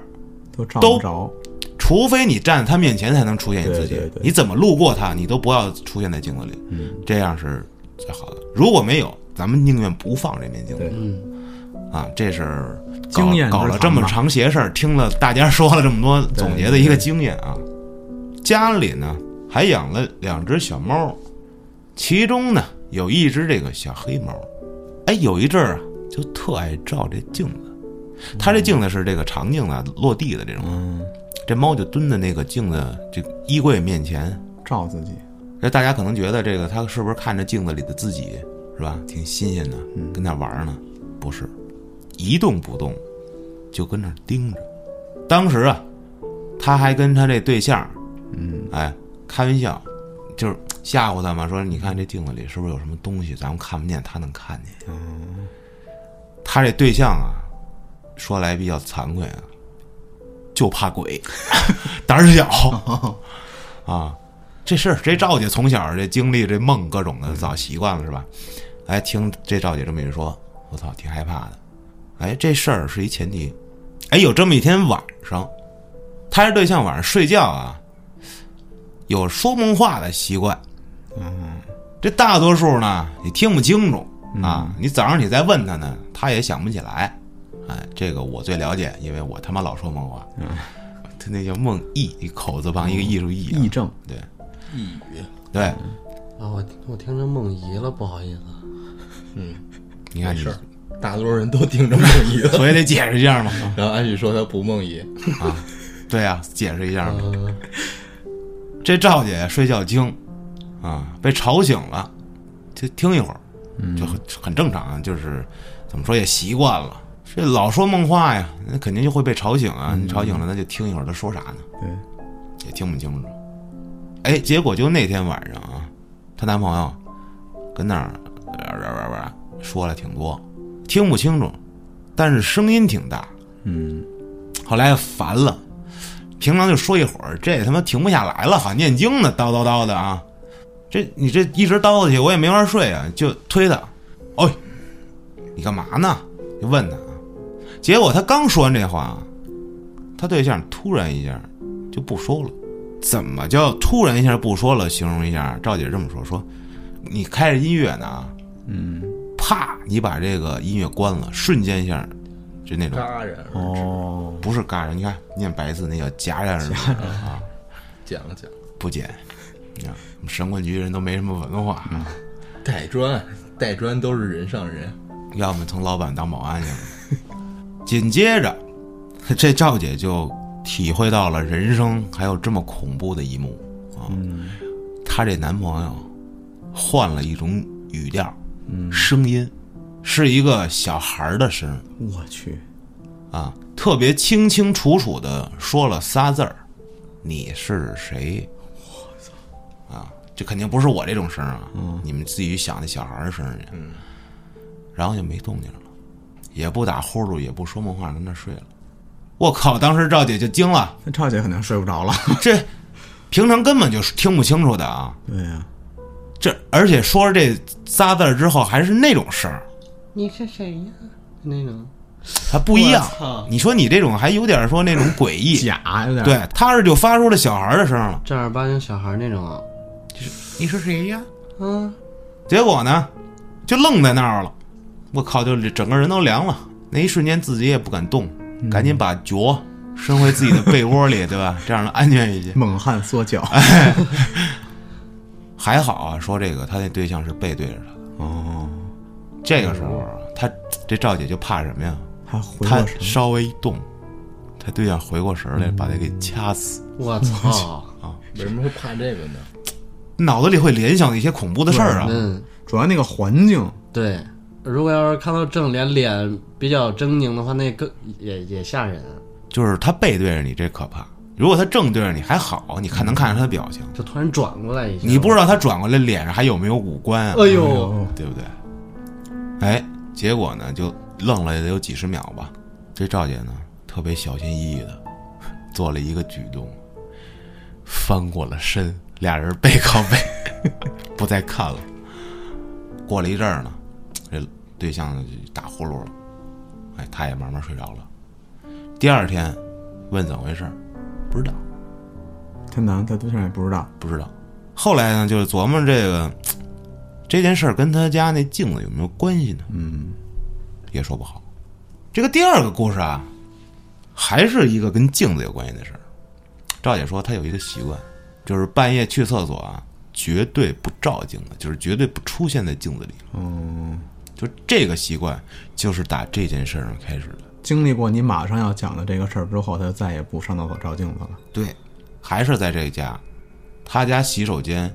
Speaker 2: 都照
Speaker 1: 都
Speaker 2: 不着。
Speaker 1: 除非你站在他面前才能出现你自己，
Speaker 2: 对对对
Speaker 1: 你怎么路过他，你都不要出现在镜子里，
Speaker 2: 嗯，
Speaker 1: 这样是最好的。如果没有，咱们宁愿不放这面镜子
Speaker 4: 嗯，
Speaker 1: 啊。这是搞
Speaker 2: 经验
Speaker 1: 搞了这么长邪事儿，听了大家说了这么多，总结的一个经验啊。家里呢还养了两只小猫，其中呢有一只这个小黑猫，哎，有一阵儿啊就特爱照这镜子。它这镜子是这个长镜子，落地的这种。
Speaker 2: 嗯，
Speaker 1: 这猫就蹲在那个镜子这衣柜面前，
Speaker 2: 照自己。
Speaker 1: 这大家可能觉得这个它是不是看着镜子里的自己是吧？挺新鲜的，跟那玩呢？不是，一动不动，就跟那儿盯着。当时啊，他还跟他这对象，
Speaker 2: 嗯，
Speaker 1: 哎，开玩笑，就是吓唬他嘛，说你看这镜子里是不是有什么东西，咱们看不见，他能看见。他这对象啊，说来比较惭愧啊，就怕鬼，胆儿小 啊。这事儿，这赵姐从小这经历这梦各种的，早习惯了是吧？哎，听这赵姐这么一说，我操，挺害怕的。哎，这事儿是一前提。哎，有这么一天晚上，他这对象晚上睡觉啊，有说梦话的习惯。嗯，这大多数呢，你听不清楚啊。你早上你再问他呢，他也想不起来。哎，这个我最了解，因为我他妈老说梦话。嗯，他那叫梦呓，一口字旁一个艺术艺、啊。
Speaker 2: 癔症，
Speaker 1: 对
Speaker 3: 抑郁，
Speaker 1: 对，
Speaker 4: 啊，我我听着梦遗了，不好意思。
Speaker 1: 嗯你看你
Speaker 3: 没事，大多数人都听着梦遗了。
Speaker 1: 所以得解释一下嘛。
Speaker 3: 然后安许说他不梦遗啊，
Speaker 1: 对呀、解释一下嘛。
Speaker 4: 嗯，
Speaker 1: 这赵姐睡觉精啊，被吵醒了，就听一会儿，就很很正常啊，就是怎么说也习惯了。这老说梦话呀，那肯定就会被吵醒啊。你吵醒了，那就听一会儿他说啥呢，
Speaker 2: 对，
Speaker 1: 也听不清楚。哎，结果就那天晚上啊，她男朋友跟那儿哇哇哇哇说了挺多，听不清楚，但是声音挺大。
Speaker 2: 嗯，
Speaker 1: 后来烦了，平常就说一会儿，这他妈停不下来了，好像念经呢，叨叨叨的啊。这你这一直叨叨去，我也没法睡啊，就推他，哎，你干嘛呢？就问他啊。结果他刚说完这话，他对象突然一下就不说了。怎么叫突然一下不说了？形容一下，赵姐这么说：说你开着音乐呢，
Speaker 2: 嗯，
Speaker 1: 啪，你把这个音乐关了，瞬间一下就那种
Speaker 3: 戛然而止。
Speaker 2: 哦，
Speaker 1: 不是嘎然，你看念白字那叫戛然而止啊，
Speaker 3: 讲讲
Speaker 1: 不减。你看我们神棍局人都没什么文化，啊
Speaker 3: 带砖，带砖都是人上人。
Speaker 1: 要么从老板当保安去了。紧接着，这赵姐就体会到了人生还有这么恐怖的一幕啊！她这男朋友换了一种语调，声音是一个小孩儿的声儿
Speaker 2: 我去，
Speaker 1: 啊，特别清清楚楚的说了仨字儿：“你是谁？”这肯定不是我这种声儿啊，你们自己想那小孩儿的声去。
Speaker 3: 嗯，
Speaker 1: 然后就没动静了，也不打呼噜，也不说梦话，跟那睡了。我靠！当时赵姐就惊了，
Speaker 2: 那赵姐肯定睡不着了。
Speaker 1: 这平常根本就是听不清楚的啊！
Speaker 2: 对呀、
Speaker 1: 这而且说这仨字之后还是那种声儿，
Speaker 4: 你是谁呀？那种
Speaker 1: 还不一样。你说你这种还有点说那种诡异，
Speaker 2: 假有点。
Speaker 1: 对，他是就发出了小孩的声了。
Speaker 4: 正儿八经小孩那种。
Speaker 1: 你是谁呀？
Speaker 4: 嗯，
Speaker 1: 结果呢，就愣在那儿了。我靠，就整个人都凉了。那一瞬间自己也不敢动，赶紧把脚伸回自己的被窝里，对吧？这样能安全一些。
Speaker 2: 猛汉缩脚。
Speaker 1: 还好啊，说这个他那对象是背对着他的。
Speaker 2: 哦，
Speaker 1: 这个时候啊，他这赵姐就怕什么呀？他
Speaker 2: 过神。
Speaker 1: 稍微一动，他他对象回过神来，把他给掐死，
Speaker 4: 我操啊！
Speaker 3: 为什么会怕这个呢？
Speaker 1: 脑子里会联想一些恐怖的事儿啊。
Speaker 4: 嗯，
Speaker 2: 主要那个环境，
Speaker 4: 对。如果要是看到正脸，脸比较狰狞的话，那更也也吓人。
Speaker 1: 就是他背对着你，这可怕。如果他正对着你还好，你看能看着他的表情，
Speaker 4: 就突然转过来一下，
Speaker 1: 你不知道他转过来脸上还有没有五官啊？
Speaker 4: 哎呦，
Speaker 1: 对不对？哎，结果呢，就愣了也得有几十秒吧。这赵姐呢，特别小心翼翼的做了一个举动，翻过了身，俩人背靠背，不再看了。过了一阵儿呢，这对象就打呼噜了，哎，他也慢慢睡着了。第二天问怎么回事，不知道，
Speaker 2: 他男他对象也不知道，
Speaker 1: 不知道。后来呢，就是琢磨这个这件事儿跟他家那镜子有没有关系呢？
Speaker 2: 嗯，
Speaker 1: 也说不好。这个第二个故事啊，还是一个跟镜子有关系的事儿。赵姐说她有一个习惯，就是半夜去厕所啊，绝对不照镜子，就是绝对不出现在镜子里。
Speaker 2: 嗯，
Speaker 1: 就这个习惯，就是打这件事儿上开始的。
Speaker 2: 经历过你马上要讲的这个事儿之后，他就再也不上厕所照镜子了。
Speaker 1: 对，还是在这家，他家洗手间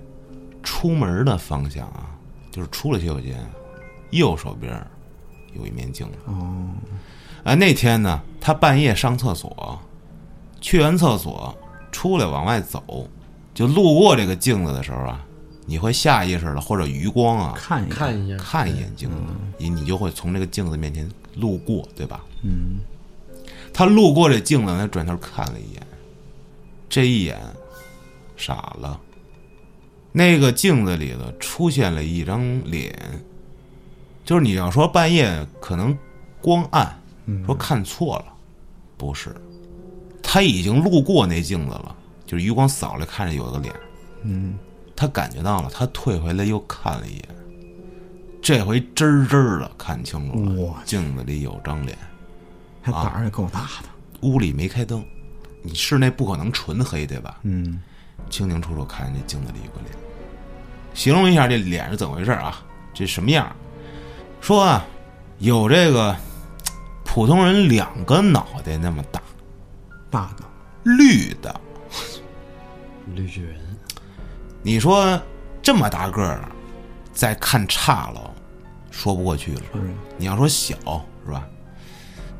Speaker 1: 出门的方向啊，就是出了洗手间，右手边儿有一面镜子。
Speaker 2: 哦，
Speaker 1: 啊，那天呢，他半夜上厕所，去完厕所出来往外走，就路过这个镜子的时候啊，你会下意识的或者余光啊
Speaker 2: 看一眼，
Speaker 4: 看一下，
Speaker 1: 看一眼镜子，你你就会从这个镜子面前路过，对吧？
Speaker 2: 嗯，
Speaker 1: 他路过这镜子，他转头看了一眼，这一眼傻了。那个镜子里头出现了一张脸，就是你要说半夜可能光暗，说看错了，不是，他已经路过那镜子了，就是余光扫来看着有个脸，
Speaker 2: 嗯，
Speaker 1: 他感觉到了，他退回来又看了一眼，这回真真儿的看清楚了
Speaker 2: 我，
Speaker 1: 镜子里有张脸。
Speaker 2: 他胆儿也够大的。
Speaker 1: 屋里没开灯，你室内不可能纯黑，对吧？
Speaker 2: 嗯，
Speaker 1: 清清楚楚看见这镜子里有个脸。形容一下这脸是怎么回事啊？这什么样？说啊，有这个普通人两个脑袋那么大，
Speaker 2: 大的，
Speaker 1: 绿的。
Speaker 4: 绿巨人，
Speaker 1: 你说这么大个儿，再看差了，说不过去了。
Speaker 2: 是
Speaker 1: 你要说小是吧？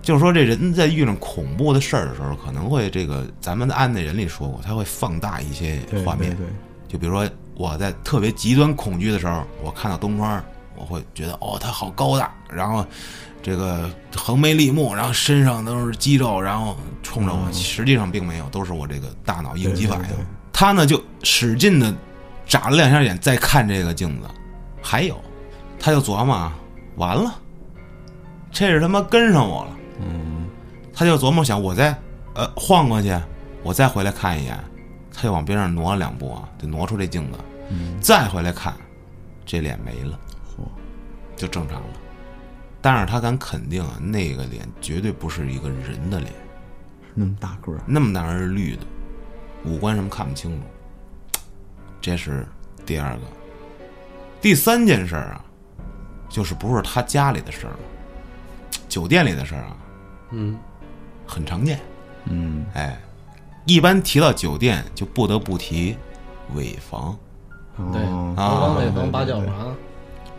Speaker 1: 就是说这人在遇上恐怖的事儿的时候，可能会这个咱们的案内人里说过，他会放大一些画面。
Speaker 2: 对对，
Speaker 1: 就比如说我在特别极端恐惧的时候，我看到东窗，我会觉得哦，他好高大，然后这个横眉立目，然后身上都是肌肉，然后冲着我，实际上并没有，都是我这个大脑应激反应。他呢就使劲的眨了两下眼，再看这个镜子，还有，他就琢磨啊，完了，这是他妈跟上我了。
Speaker 2: 嗯，
Speaker 1: 他就琢磨想，我再呃晃过去，我再回来看一眼，他就往边上挪了两步啊，就挪出这镜子，再回来看，这脸没了，
Speaker 2: 嚯，
Speaker 1: 就正常了。但是他敢肯定啊，那个脸绝对不是一个人的脸，
Speaker 2: 那么大个儿，
Speaker 1: 那么大是绿的，五官什么看不清楚。这是第二个，第三件事儿啊，就是不是他家里的事儿了，酒店里的事儿啊，
Speaker 4: 嗯，
Speaker 1: 很常见。
Speaker 2: 嗯，
Speaker 1: 哎，一般提到酒店，就不得不提尾房，
Speaker 4: 对，
Speaker 2: 哦
Speaker 1: 啊
Speaker 4: 东方北方八角房，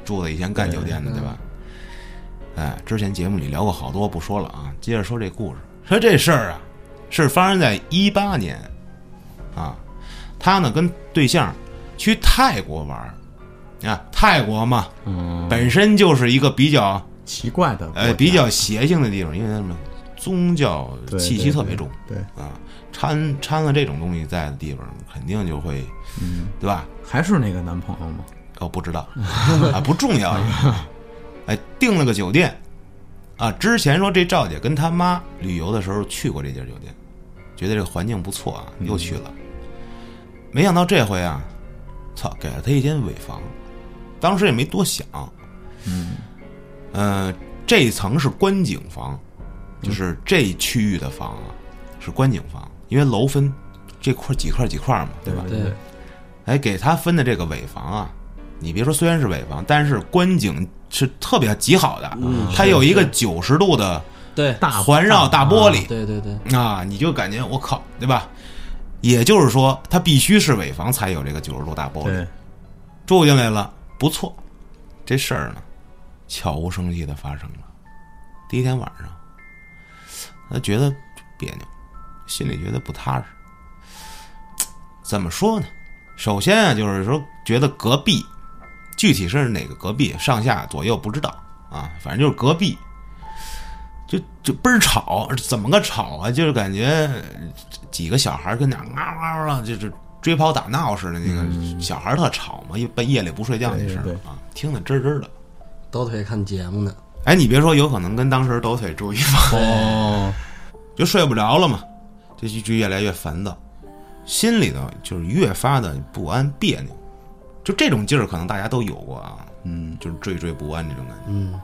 Speaker 1: 住的以前干酒店的，对吧？哎，之前节目里聊过好多，不说了啊。接着说这故事，说这事儿啊，是发生在一八年，啊，他呢跟对象去泰国玩儿，啊，泰国嘛，
Speaker 2: 嗯，
Speaker 1: 本身就是一个比较
Speaker 2: 奇怪的
Speaker 1: 呃比较邪性的地方，因为什么宗教气息特别重，
Speaker 2: 对，
Speaker 1: 啊，掺掺了这种东西在的地方，肯定就会，
Speaker 2: 嗯，
Speaker 1: 对吧？
Speaker 2: 还是那个男朋友吗？
Speaker 1: 哦，不知道 啊，不重要。哎，订了个酒店啊。之前说这赵姐跟她妈旅游的时候去过这家酒店，觉得这个环境不错啊，又去了。没想到这回啊，操，给了他一间尾房。当时也没多想，
Speaker 2: 嗯，
Speaker 1: 呃，这一层是观景房，就是这一区域的房啊是观景房，因为楼分这块几块几块嘛，对吧？
Speaker 2: 对
Speaker 4: 对，
Speaker 1: 哎，给他分的这个尾房啊，你别说虽然是尾房，但是观景是特别极好的，
Speaker 4: 嗯
Speaker 1: 它有一个
Speaker 4: 是
Speaker 1: 九十度的
Speaker 4: 对，
Speaker 2: 大
Speaker 1: 环绕大玻璃
Speaker 4: 对对对，
Speaker 1: 啊，你就感觉我靠，对吧？也就是说，它必须是尾房才有这个九十度大玻璃。住进来了，不错。这事儿呢，悄无声息的发生了。第一天晚上，他觉得别扭，心里觉得不踏实。怎么说呢？首先啊，就是说觉得隔壁，具体是哪个隔壁，上下左右不知道啊，反正就是隔壁，就就倍儿吵，怎么个吵啊？就是感觉几个小孩跟那嗷嗷的，就是追跑打闹似的，那个小孩特吵嘛，一半夜里不睡觉那声啊，听得吱吱的。
Speaker 4: 抖腿看节目呢。
Speaker 1: 哎，你别说，有可能跟当时抖腿住一房，
Speaker 2: 哦，
Speaker 1: 就睡不着了嘛，这就就越来越烦躁，心里头就是越发的不安别扭，就这种劲儿，可能大家都有过啊，
Speaker 2: 嗯，
Speaker 1: 就是惴惴不安这种感觉。
Speaker 4: 嗯，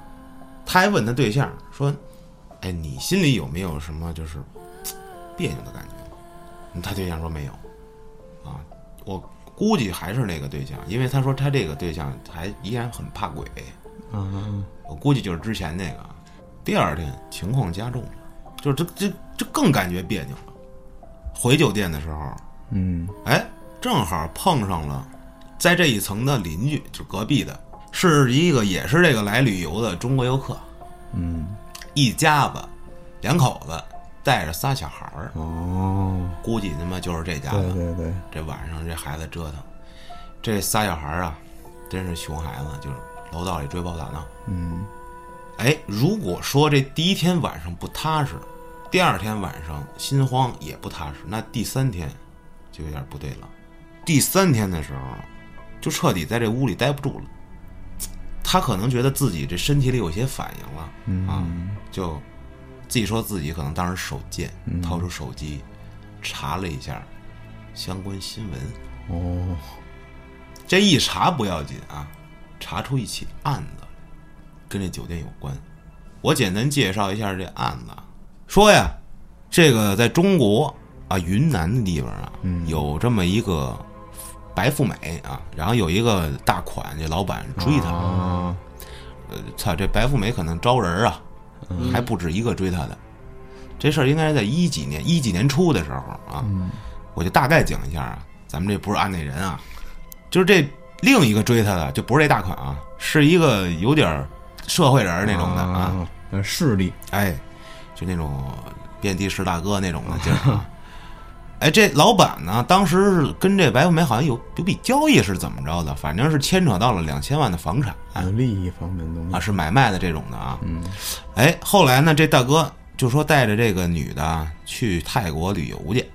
Speaker 1: 他还问他对象说：“哎，你心里有没有什么就是别扭的感觉？”他对象说没有，啊，我估计还是那个对象，因为他说他这个对象还依然很怕鬼，
Speaker 2: 嗯，
Speaker 1: 我估计就是之前那个。第二天情况加重了，就是这这这更感觉别扭了。回酒店的时候，
Speaker 2: 嗯，
Speaker 1: 哎，正好碰上了在这一层的邻居，就是隔壁的，是一个也是这个来旅游的中国游客，
Speaker 2: 嗯，
Speaker 1: 一家子两口子带着仨小孩儿，
Speaker 2: 哦，
Speaker 1: 估计他妈就是这家
Speaker 2: 对
Speaker 1: 子。
Speaker 2: 对对，
Speaker 1: 这晚上这孩子折腾，这仨小孩儿啊，真是熊孩子，就是楼道里追跑打闹。
Speaker 2: 嗯，
Speaker 1: 哎，如果说这第一天晚上不踏实，第二天晚上心慌也不踏实，那第三天就有点不对了。第三天的时候，就彻底在这屋里待不住了。他可能觉得自己这身体里有些反应了，啊，就自己说自己可能当时手贱，掏出手机查了一下相关新闻。
Speaker 2: 哦，
Speaker 1: 这一查不要紧啊，查出一起案子，跟这酒店有关。我简单介绍一下这案子，说呀，这个在中国啊云南的地方啊，有这么一个白富美啊，然后有一个大款，这老板追她，
Speaker 2: 啊，
Speaker 1: 呃，操，这白富美可能招人啊，还不止一个追她的。这事儿应该是在一几年一几年初的时候啊，我就大概讲一下啊，咱们这不是按那人啊，就是这另一个追她的就不是这大款啊，是一个有点儿社会人那种的啊，
Speaker 2: 势力，
Speaker 1: 哎，就那种遍地是大哥那种的劲儿啊。哎，这老板呢，当时是跟这白富美好像有有笔交易是怎么着的，反正是牵扯到了两千万的房产
Speaker 2: 有利益方面的东西
Speaker 1: 啊，是买卖的这种的啊。嗯，哎，后来呢，这大哥就说带着这个女的啊去泰国旅游去，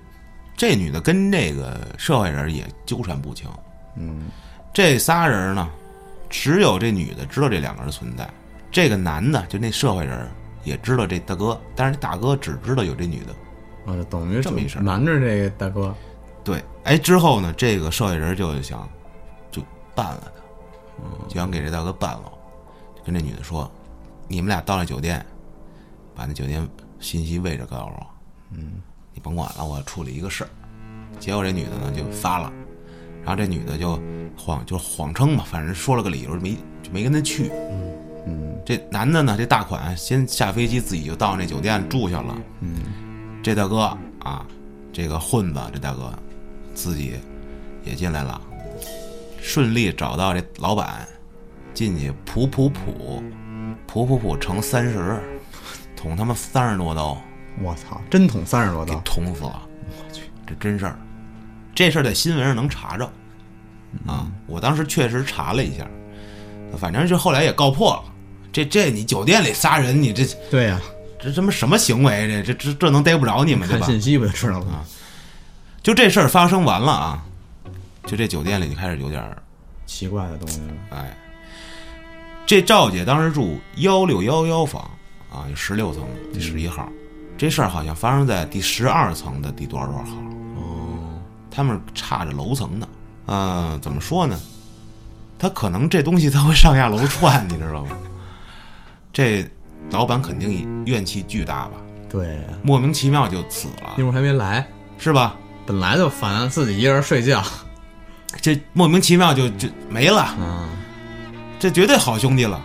Speaker 1: 这女的跟这个社会人也纠缠不清。
Speaker 2: 嗯，
Speaker 1: 这仨人呢，只有这女的知道这两个人存在，这个男的就那社会人也知道这大哥，但是这大哥只知道有这女的。
Speaker 2: 啊，就等于
Speaker 1: 这么一事儿
Speaker 2: 瞒着这个大哥，
Speaker 1: 对，哎，之后呢，这个受害人就想就办了他，就想给这大哥办了，跟这女的说：“你们俩到了酒店，把那酒店信息位置告诉我，嗯，你甭管了，我处理一个事儿。”结果这女的呢就发了，然后这女的就谎就谎称嘛，反正说了个理由，没就没跟他去。
Speaker 2: 嗯
Speaker 1: 这男的呢，这大款先下飞机自己就到那酒店住下了。
Speaker 2: 嗯，
Speaker 1: 这大哥啊，这个混子，这大哥自己也进来了，顺利找到这老板，进去普普普，普普普乘三十，捅他妈三十多刀，
Speaker 2: 我操，真捅三十多
Speaker 1: 给
Speaker 2: 刀，
Speaker 1: 捅死了。我去，这真事儿，这事儿在新闻上能查着啊。我当时确实查了一下，反正就后来也告破了。这这你酒店里仨人，你这
Speaker 2: 对呀，
Speaker 1: 这他妈什么行为？这这这这能逮不着你们对吧？
Speaker 2: 看信息不就知道了吗？
Speaker 1: 就这事儿发生完了啊，就这酒店里就开始有点
Speaker 2: 奇怪的东西了，
Speaker 1: 哎，这赵姐当时住幺六幺幺房啊，有十六层，第十一号。这事儿好像发生在第十二层的第多少多少号？
Speaker 2: 哦，
Speaker 1: 他们差着楼层呢。呃，怎么说呢？他可能这东西他会上下楼串，你知道吗？这老板肯定怨气巨大吧，
Speaker 2: 对呀，
Speaker 1: 莫名其妙就死了
Speaker 2: 一，会儿还没来，
Speaker 1: 是吧？
Speaker 2: 本来就烦自己一个人睡觉，
Speaker 1: 这莫名其妙就就没了。
Speaker 2: 嗯，
Speaker 1: 这绝对好兄弟了。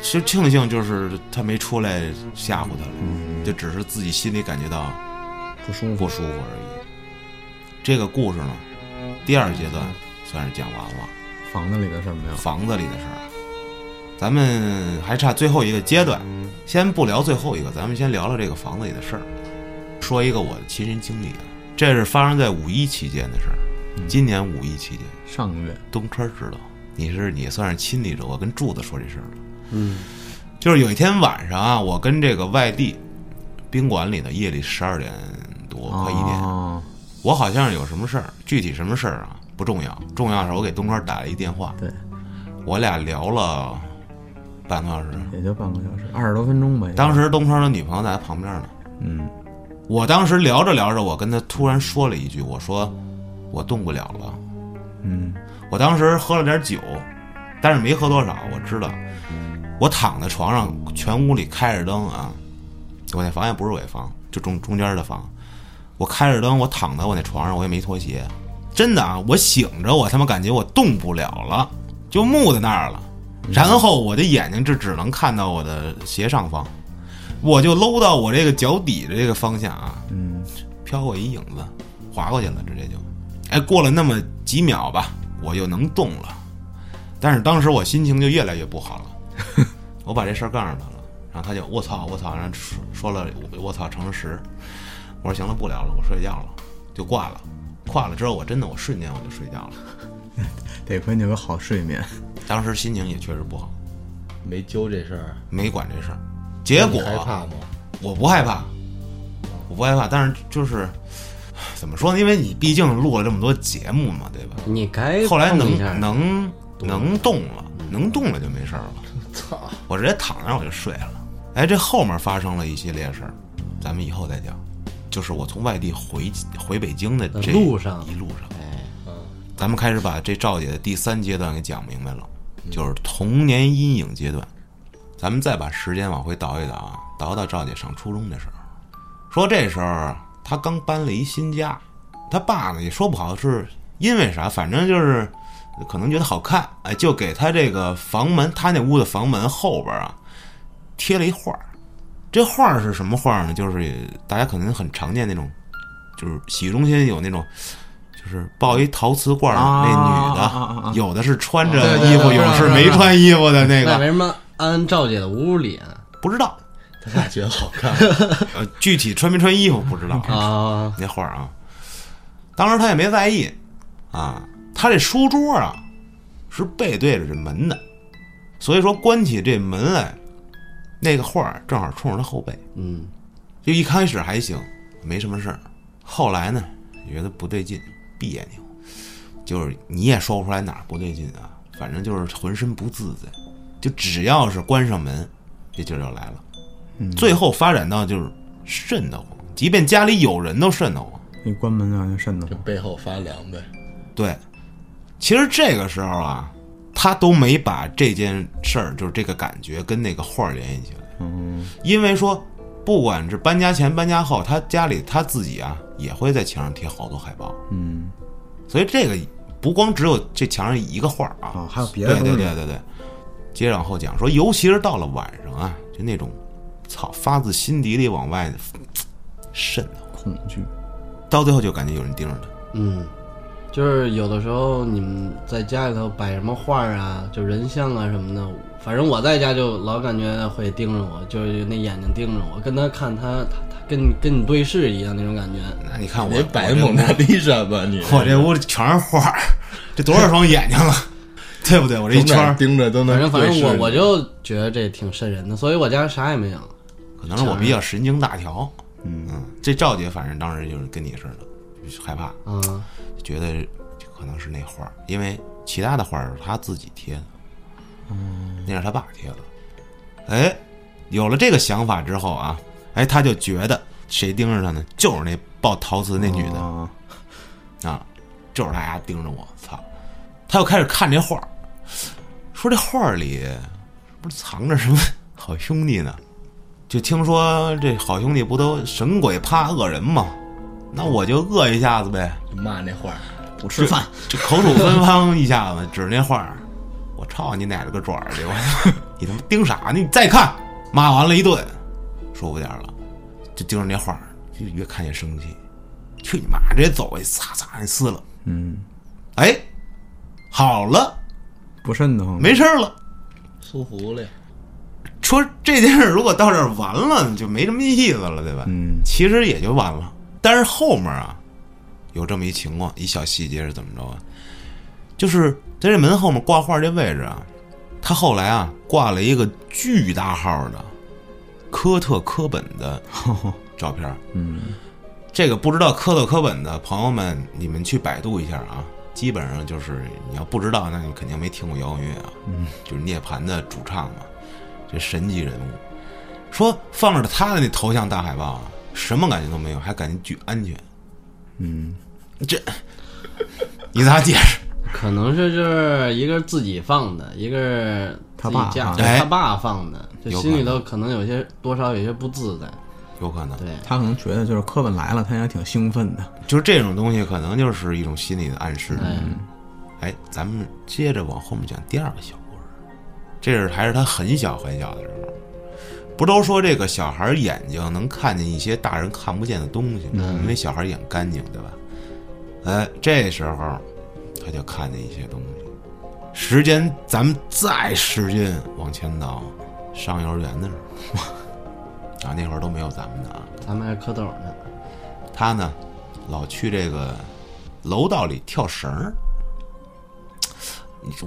Speaker 1: 其实庆幸就是他没出来吓唬他了，就只是自己心里感觉到
Speaker 2: 不舒服
Speaker 1: 不舒服而已。这个故事呢，第二阶段算是讲完了，
Speaker 2: 房子里的事儿没有。
Speaker 1: 房子里的事儿。咱们还差最后一个阶段，先不聊最后一个，咱们先聊聊这个房子里的事儿。说一个我的亲身经历啊，这是发生在五一期间的事儿。今年五一期间，
Speaker 2: 上个月。
Speaker 1: 东川知道，你是你算是亲历者，我跟柱子说这事儿了。
Speaker 4: 嗯，
Speaker 1: 就是有一天晚上啊，我跟这个外地宾馆里的，夜里十二点多快一点，
Speaker 2: 哦。
Speaker 1: 我好像有什么事儿，具体什么事儿啊不重要，重要是我给东川打了一电话，
Speaker 2: 对，
Speaker 1: 我俩聊了半个多小时。
Speaker 2: 也就半个小时，二十多分钟吧。
Speaker 1: 当时东川的女朋友在他旁边呢，
Speaker 2: 嗯，
Speaker 1: 我当时聊着聊着，我跟他突然说了一句，我说我动不了了。
Speaker 2: 嗯，
Speaker 1: 我当时喝了点酒，但是没喝多少。我知道，我躺在床上，全屋里开着灯啊。我那房也不是尾房，就中中间的房。我开着灯，我躺在我那床上，我也没脱鞋。真的啊，我醒着，我他妈感觉我动不了了，就木在那儿了。然后我的眼睛就只能看到我的斜上方，我就搂到我这个脚底的这个方向啊，
Speaker 2: 嗯，
Speaker 1: 飘过一影子，划过去了，直接就，哎，过了那么几秒吧，我又能动了，但是当时我心情就越来越不好了，我把这事儿告诉他了，然后他就我操我操，然后说说了我操乘十，我说行了不聊了，我睡觉了，就挂了，挂了之后我真的我瞬间我就睡觉了，
Speaker 2: 得亏你有个好睡眠。
Speaker 1: 当时心情也确实不好，
Speaker 3: 没揪这事儿，
Speaker 1: 没管这事儿，结果
Speaker 3: 害怕吗？
Speaker 1: 我不害怕，我不害怕，但是就是怎么说呢？因为你毕竟录了这么多节目嘛，对吧？
Speaker 4: 你该
Speaker 1: 后来能能能动了，能动了就没事了。
Speaker 3: 操！
Speaker 1: 我直接躺那儿我就睡了。哎，这后面发生了一系列事儿，咱们以后再讲。就是我从外地回回北京的这
Speaker 4: 路上
Speaker 1: 一路上，
Speaker 4: 哎，
Speaker 1: 咱们开始把这赵姐的第三阶段给讲明白了，就是童年阴影阶段。咱们再把时间往回倒一倒啊，倒到赵姐上初中的时候。说这时候啊她刚搬了一新家，她爸呢也说不好是因为啥，反正就是可能觉得好看，哎，就给她这个房门，她那屋的房门后边啊贴了一画儿。这画儿是什么画儿呢？就是大家可能很常见那种，就是洗浴中心有那种，就是抱一陶瓷罐儿
Speaker 2: 啊
Speaker 1: 那女的，有的是穿着衣服，有的是没穿衣服的那个，
Speaker 4: 那为什么安赵姐的屋里啊？
Speaker 1: 不知道，
Speaker 3: 他俩觉得好看，
Speaker 1: 呃，具体穿没穿衣服不知道
Speaker 4: 啊，
Speaker 1: 那画儿啊，当时他也没在意啊，他这书桌啊是背对着这门的，所以说关起这门来，那个画儿正好冲着他后背。
Speaker 4: 嗯，
Speaker 1: 就一开始还行，没什么事儿，后来呢，觉得不对劲，别扭，就是你也说不出来哪儿不对劲啊，反正就是浑身不自在，就只要是关上门，这劲儿就来了，最后发展到就是瘆得慌，即便家里有人都瘆得慌。
Speaker 2: 你关门啊，就瘆得慌。
Speaker 3: 就背后发凉呗。
Speaker 1: 对，其实这个时候啊，他都没把这件事儿，就是这个感觉跟那个画儿联系起来。
Speaker 2: 嗯，
Speaker 1: 因为说，不管是搬家前、搬家后，他家里他自己啊也会在墙上贴好多海报，
Speaker 2: 嗯，
Speaker 1: 所以这个不光只有这墙上一个画啊，
Speaker 2: 啊，还有别的
Speaker 1: 对。对对对对。接着往后讲说，尤其是到了晚上啊，就那种，操，发自心底里往外瘆得慌，
Speaker 2: 恐惧。
Speaker 1: 到最后就感觉有人盯着他。
Speaker 4: 嗯，就是有的时候你们在家里头摆什么画儿啊，就人像啊什么的，反正我在家就老感觉会盯着我，就是那眼睛盯着我，跟他看他他他跟你跟你对视一样那种感觉。
Speaker 1: 那你看我
Speaker 3: 你摆蒙娜丽莎吧你？
Speaker 1: 我这屋里全是画儿，这多少双眼睛了，对不对？我这一圈儿，
Speaker 3: 盯着都能
Speaker 4: 反正反正我我就觉得这挺瘆人的，所以我家啥也没有。
Speaker 1: 可能是我比较神经大条。嗯这赵姐反正当时就是跟你似的，就是害怕，
Speaker 4: 嗯，
Speaker 1: 觉得可能是那画儿，因为其他的画儿是他自己贴的，嗯那是他爸贴的。哎，有了这个想法之后啊，哎，他就觉得谁盯着他呢？就是那抱陶瓷那女的
Speaker 2: 啊
Speaker 1: 啊，就是他丫盯着我，操！他又开始看这画儿，说这画儿里不是藏着什么好兄弟呢？就听说这好兄弟不都神鬼怕恶人吗？那我就饿一下子呗。
Speaker 3: 就骂那画儿，
Speaker 2: 不吃饭。
Speaker 1: 就口吐芬芳一下子，指着那画儿，我操你奶了个爪儿去！我你他妈盯啥呢？你再看，骂完了一顿，说不点儿了，就盯着那画儿，就越看越生气。去你妈！直接走过去，擦擦给撕了。
Speaker 2: 嗯，
Speaker 1: 哎，好了，
Speaker 2: 不瘆得慌。
Speaker 1: 没事儿了。
Speaker 3: 舒服了。
Speaker 1: 说这件事如果到这儿完了，就没什么意思了，对吧？
Speaker 2: 嗯，
Speaker 1: 其实也就完了。但是后面啊，有这么一情况，一小细节是怎么着啊？就是在这门后面挂画这位置啊，他后来啊挂了一个巨大号的科特·科本的 照片儿。
Speaker 2: 嗯，
Speaker 1: 这个不知道科特·科本的朋友们，你们去百度一下啊。基本上就是你要不知道，那你肯定没听过摇滚乐啊。嗯，就是涅槃的主唱嘛，这神级人物。说放着他的那头像大海报啊，什么感觉都没有，还感觉巨安全。
Speaker 2: 嗯，
Speaker 1: 这 你咋解释？
Speaker 4: 可能是就是一个是自己放的，一个是
Speaker 2: 他爸
Speaker 4: 他爸放的，就心里头可能有些多少有些不自在。
Speaker 1: 有可能，
Speaker 4: 对，
Speaker 2: 他可能觉得就是科本来了，他也挺兴奋的。
Speaker 1: 就是这种东西，可能就是一种心理的暗示。
Speaker 4: 嗯，
Speaker 1: 哎，咱们接着往后面讲第二个小故事，这是还是他很小很小的时候。不都说这个小孩眼睛能看见一些大人看不见的东西吗？因为小孩眼干净，对吧？哎，这时候他就看见一些东西。时间咱们再使劲往前倒，上幼儿园的时候，啊，那会儿都没有咱们的啊。
Speaker 4: 咱们还蝌蚪呢。
Speaker 1: 他呢，老去这个楼道里跳绳儿。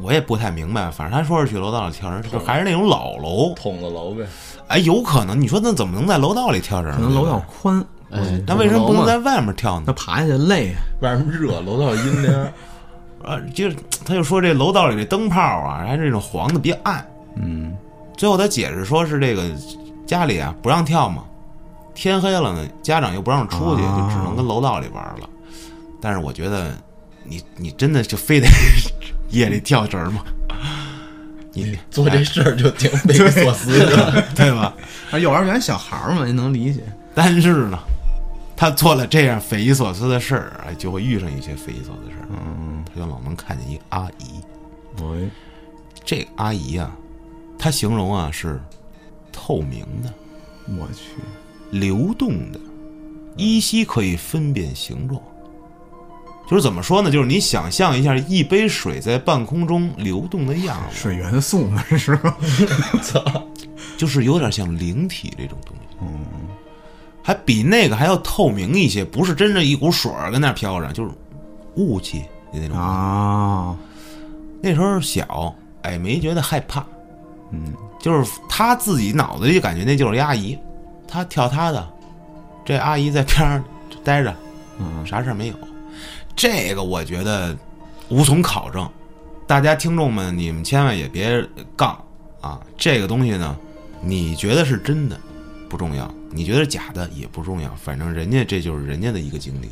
Speaker 1: 我也不太明白，反正他说是去楼道里跳绳儿，就还是那种老楼。
Speaker 3: 筒子楼呗。
Speaker 1: 哎，有可能，你说那怎么能在楼道里跳绳
Speaker 2: 能楼道宽，
Speaker 4: 哎，
Speaker 1: 那为什么不能在外面跳呢？
Speaker 2: 他爬下去累啊。
Speaker 3: 外面热，楼道阴凉。
Speaker 1: 啊，就是他就说这楼道里这灯泡啊，还是这种黄的，别暗。
Speaker 2: 嗯，
Speaker 1: 最后他解释说是这个家里啊不让跳嘛，天黑了呢，家长又不让出去，
Speaker 2: 啊
Speaker 1: 就只能跟楼道里玩了。但是我觉得你你真的就非得 夜里跳绳儿吗？你
Speaker 3: 做这事儿就挺匪夷所思的。
Speaker 1: 对吧？
Speaker 2: 而幼儿园小孩儿嘛，也能理解。
Speaker 1: 但是呢，他做了这样匪夷所思的事儿，哎，就会遇上一些匪夷所思的事儿。
Speaker 2: 嗯，
Speaker 1: 他就老能看见一个阿姨，
Speaker 2: 喂，
Speaker 1: 这个阿姨啊，她形容啊是透明的、
Speaker 2: 我去，
Speaker 1: 流动的，依稀可以分辨形状。就是怎么说呢？就是你想象一下，一杯水在半空中流动的样子，
Speaker 2: 水元素嘛，这是吧？
Speaker 1: 就是有点像灵体这种东西。嗯，还比那个还要透明一些，不是真正一股水儿跟那飘着，就是雾气的那种。
Speaker 2: 啊，
Speaker 1: 那时候小，哎，没觉得害怕。嗯，就是他自己脑子里就感觉那就是一阿姨，他跳他的，这阿姨在边上就待着，
Speaker 2: 嗯，
Speaker 1: 啥事儿没有。这个我觉得无从考证，大家听众们，你们千万也别杠啊！这个东西呢，你觉得是真的不重要，你觉得假的也不重要，反正人家这就是人家的一个经历。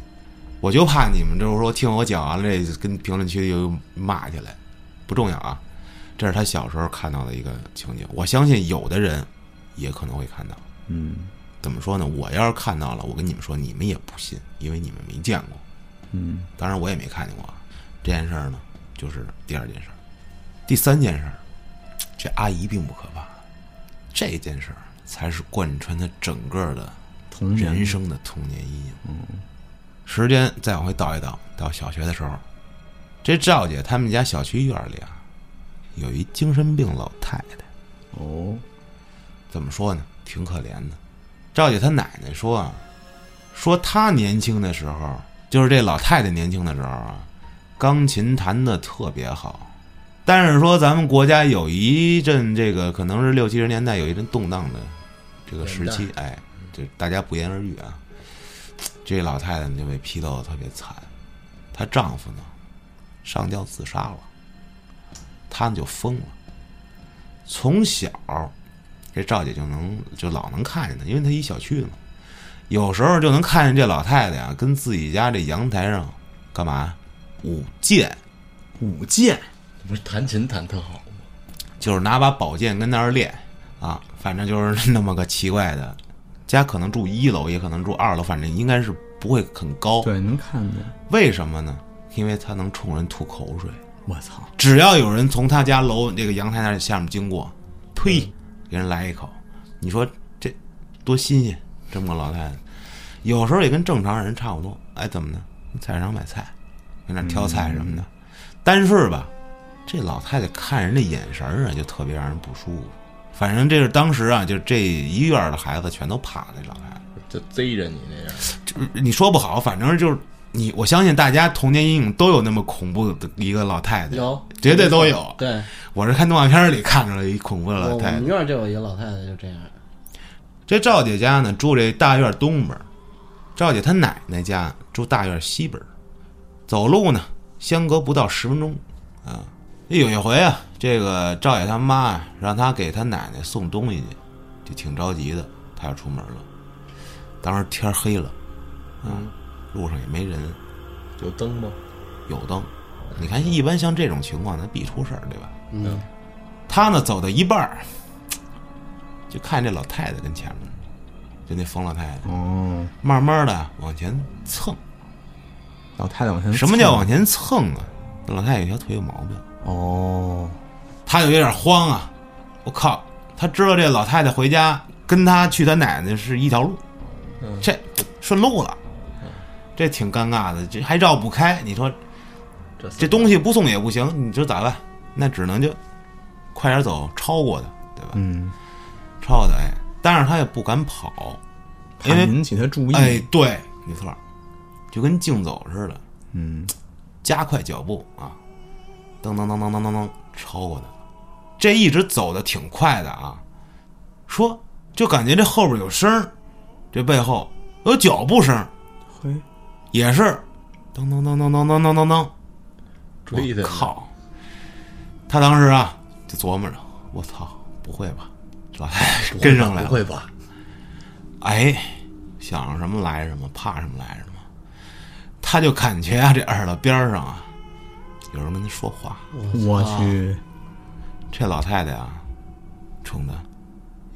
Speaker 1: 我就怕你们就是说听我讲完了，这跟评论区又骂起来，不重要啊。这是他小时候看到的一个情景，我相信有的人也可能会看到。
Speaker 2: 嗯
Speaker 1: 怎么说呢？我要是看到了，我跟你们说，你们也不信，因为你们没见过。
Speaker 2: 嗯，
Speaker 1: 当然我也没看见过啊。这件事儿呢，就是第二件事儿，第三件事儿，这阿姨并不可怕，这件事儿才是贯穿他整个的
Speaker 2: 童年
Speaker 1: 人生的童年阴影。嗯，时间再往回倒一倒，到小学的时候，这赵姐他们家小区院里啊，有一精神病老太太。
Speaker 2: 哦，
Speaker 1: 怎么说呢？挺可怜的。赵姐她奶奶说啊，说她年轻的时候，就是这老太太年轻的时候啊，钢琴弹的特别好。但是说咱们国家有一阵这个可能是六七十年代有一阵动荡的这个时期，哎，就大家不言而喻啊。这老太太就被批斗的特别惨，她丈夫呢上吊自杀了，她呢就疯了。从小这赵姐就能就老能看见她，因为她一小区嘛，有时候就能看见这老太太呀，跟自己家这阳台上干嘛舞剑，
Speaker 2: 舞剑，
Speaker 3: 不是弹琴弹特好吗？
Speaker 1: 就是拿把宝剑跟那儿练啊，反正就是那么个奇怪的。家可能住一楼，也可能住二楼，反正应该是不会很高。
Speaker 2: 对，能看见。
Speaker 1: 为什么呢？因为他能冲人吐口水，
Speaker 2: 我操，
Speaker 1: 只要有人从他家楼这个阳台那下面经过，呸，给人来一口，你说这多新鲜，这么个老太太，有时候也跟正常人差不多，哎，怎么呢？菜市场买菜，跟那挑菜什么的，但是吧，这老太太看人的眼神啊，就特别让人不舒服。反正这是当时啊，就这一院的孩子全都怕这老太太。
Speaker 3: 就贼着你那样，
Speaker 1: 就是你说不好，反正就是你，我相信大家童年阴影都有那么恐怖的一个老太太，
Speaker 4: 有
Speaker 1: 绝对都有。
Speaker 4: 对，
Speaker 1: 我是看动画片里看着了一恐怖的老太太我
Speaker 4: 们。院就有一个老太太就这样，
Speaker 1: 这赵姐家呢住这大院东边，赵姐她奶奶家住大院西边，走路呢相隔不到十分钟啊。有一回啊，这个赵姐他妈啊让她给她奶奶送东西去，就挺着急的，她要出门了。当时天黑了，嗯，路上也没人，
Speaker 3: 有灯吗？
Speaker 1: 有灯。你看，一般像这种情况，那必出事儿，对吧？
Speaker 4: 嗯，
Speaker 1: 他呢走到一半儿，就看这老太太跟前面，就那疯老太太，
Speaker 2: 哦，
Speaker 1: 慢慢的往前蹭。
Speaker 2: 老太太往前，
Speaker 1: 什么叫往？前蹭啊？那老太太有条腿有毛病，
Speaker 2: 哦，
Speaker 1: 她就有点慌啊！我靠，她知道这老太太回家跟她去她奶奶是一条路，
Speaker 3: 嗯
Speaker 1: 这顺路了，这挺尴尬的，这还绕不开。你说
Speaker 3: 这
Speaker 1: 这东西不送也不行，你说咋办？那只能就快点走，超过他，对吧？
Speaker 2: 嗯，
Speaker 1: 超的哎，但是他也不敢跑，因为
Speaker 2: 怕引起他注意。
Speaker 1: 哎，对，没错儿，就跟竞走似的，
Speaker 2: 嗯，
Speaker 1: 加快脚步啊，噔噔噔噔噔噔噔，超过他了。这一直走的挺快的啊，说就感觉这后边有声儿，这背后有脚步声，
Speaker 2: 嘿，
Speaker 1: 也是噔噔噔噔噔噔噔噔噔，
Speaker 3: 追他呢
Speaker 1: 我靠！他当时啊就琢磨着，我操，不会吧？老太太跟上来了
Speaker 3: 不，会吧？
Speaker 1: 哎，想什么来什么，怕什么来什么。他就感觉啊，这耳朵边上啊，有人跟他说话。
Speaker 2: 我去，
Speaker 1: 这老太太啊，冲他，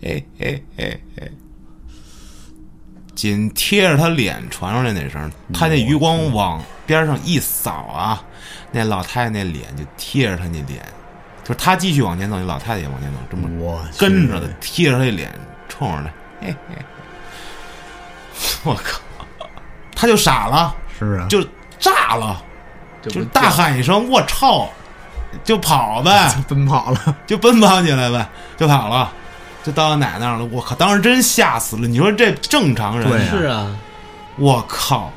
Speaker 1: 哎哎哎哎，紧贴着他脸传出来那声，他那余光往边上一扫啊，那老太太那脸就贴着他那脸，就是他继续往前走，那老太太也往前走，这么
Speaker 2: 我
Speaker 1: 跟着的，贴着他脸冲着他，嘿嘿，我靠，他就傻了，
Speaker 2: 是啊，
Speaker 1: 就炸了，
Speaker 3: 就
Speaker 1: 就大喊一声“我操”，就跑呗。
Speaker 2: 奔跑了。
Speaker 1: 就奔跑起来呗，就跑了，就到奶奶那儿了。我靠，当时真吓死了！你说这正常人，
Speaker 2: 啊
Speaker 4: 是啊，
Speaker 1: 我靠，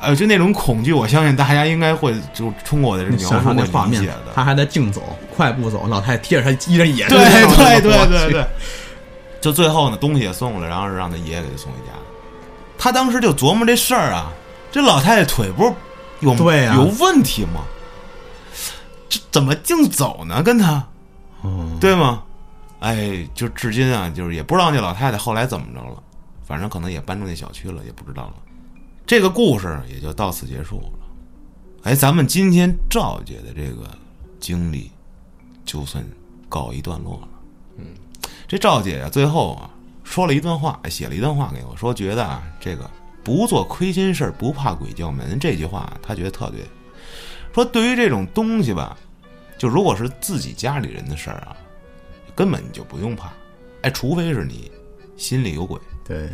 Speaker 1: 呃，就那种恐惧，我相信大家应该会就通过我的描述
Speaker 2: 那画面
Speaker 1: 理解的。，
Speaker 2: 他还在竞走，快步走，老太太贴着他，依着也是
Speaker 1: 对对对对对，就最后呢，东西也送了，然后让他爷爷给他送回家。他当时就琢磨这事儿啊，这老太太腿不是有
Speaker 2: 对呀
Speaker 1: 有问题吗？这怎么净走呢？跟他，
Speaker 2: 嗯，
Speaker 1: 对吗？哎，就至今啊，就是也不知道那老太太后来怎么着了，反正可能也搬出那小区了，也不知道了。这个故事也就到此结束了。哎，咱们今天赵姐的这个经历，就算告一段落了。嗯，这赵姐啊，最后啊说了一段话，写了一段话给我，说觉得啊，这个不做亏心事儿，不怕鬼叫门这句话，她觉得特对。说对于这种东西吧，就如果是自己家里人的事儿啊，根本就不用怕，哎，除非是你心里有鬼。
Speaker 2: 对，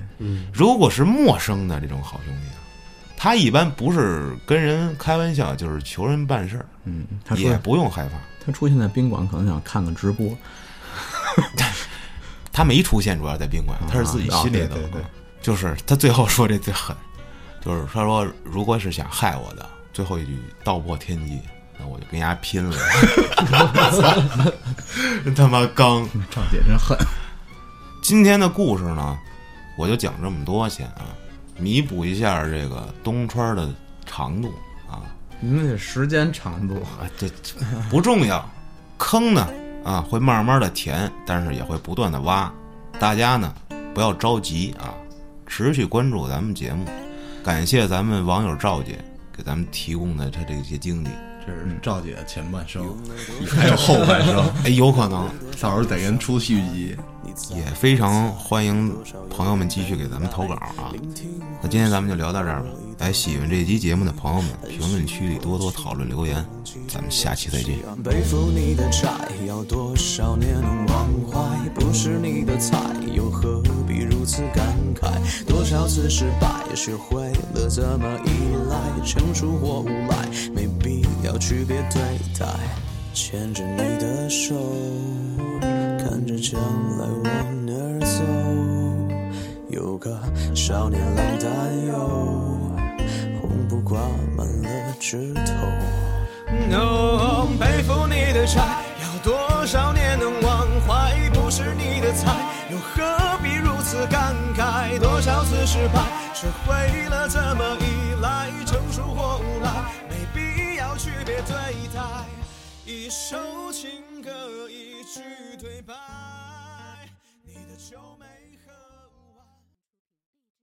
Speaker 1: 如果是陌生的这种好兄弟啊，他一般不是跟人开玩笑，就是求人办事儿，
Speaker 2: 嗯，他
Speaker 1: 也
Speaker 2: 说
Speaker 1: 不用害怕。
Speaker 2: 他出现在宾馆，可能想看个直播，
Speaker 1: 他没出现，主要在宾馆，他是自己心里的。
Speaker 2: 啊对对对
Speaker 1: 就是他最后说这最狠，就是他说，如果是想害我的，最后一句道破天机，那我就跟人家拼了。真 他妈刚！
Speaker 2: 赵姐真狠。
Speaker 1: 今天的故事呢，我就讲这么多先啊，弥补一下这个东川的长度啊。
Speaker 2: 你们得时间长度，
Speaker 1: 啊，这这不重要。坑呢啊会慢慢的填，但是也会不断的挖。大家呢不要着急啊，持续关注咱们节目。感谢咱们网友赵姐给咱们提供的她这些经历。
Speaker 3: 这是赵姐前半生，还有后半生，
Speaker 1: 哎，有可能
Speaker 3: 到时候得跟出续集。
Speaker 1: 也非常欢迎朋友们继续给咱们投稿啊。那今天咱们就聊到这儿吧，哎，喜欢这期节目的朋友们，评论区里多多讨论留言，咱们下期再见。
Speaker 5: 背负你的债，要多少年能忘怀？不是你的菜，又何必如此感慨？多少次失败，学会了怎么依赖，成熟或无赖，没必要区别对待。牵着你的手，看着将来往哪儿走，有个少年郎担忧，挂满了枝头。哦，背负你的债，要多少年能忘怀？不是你的菜，又何必如此感慨？多少次失败，学会了怎么依赖，成熟或无赖，没必要区别对待。一首情歌，一句对白，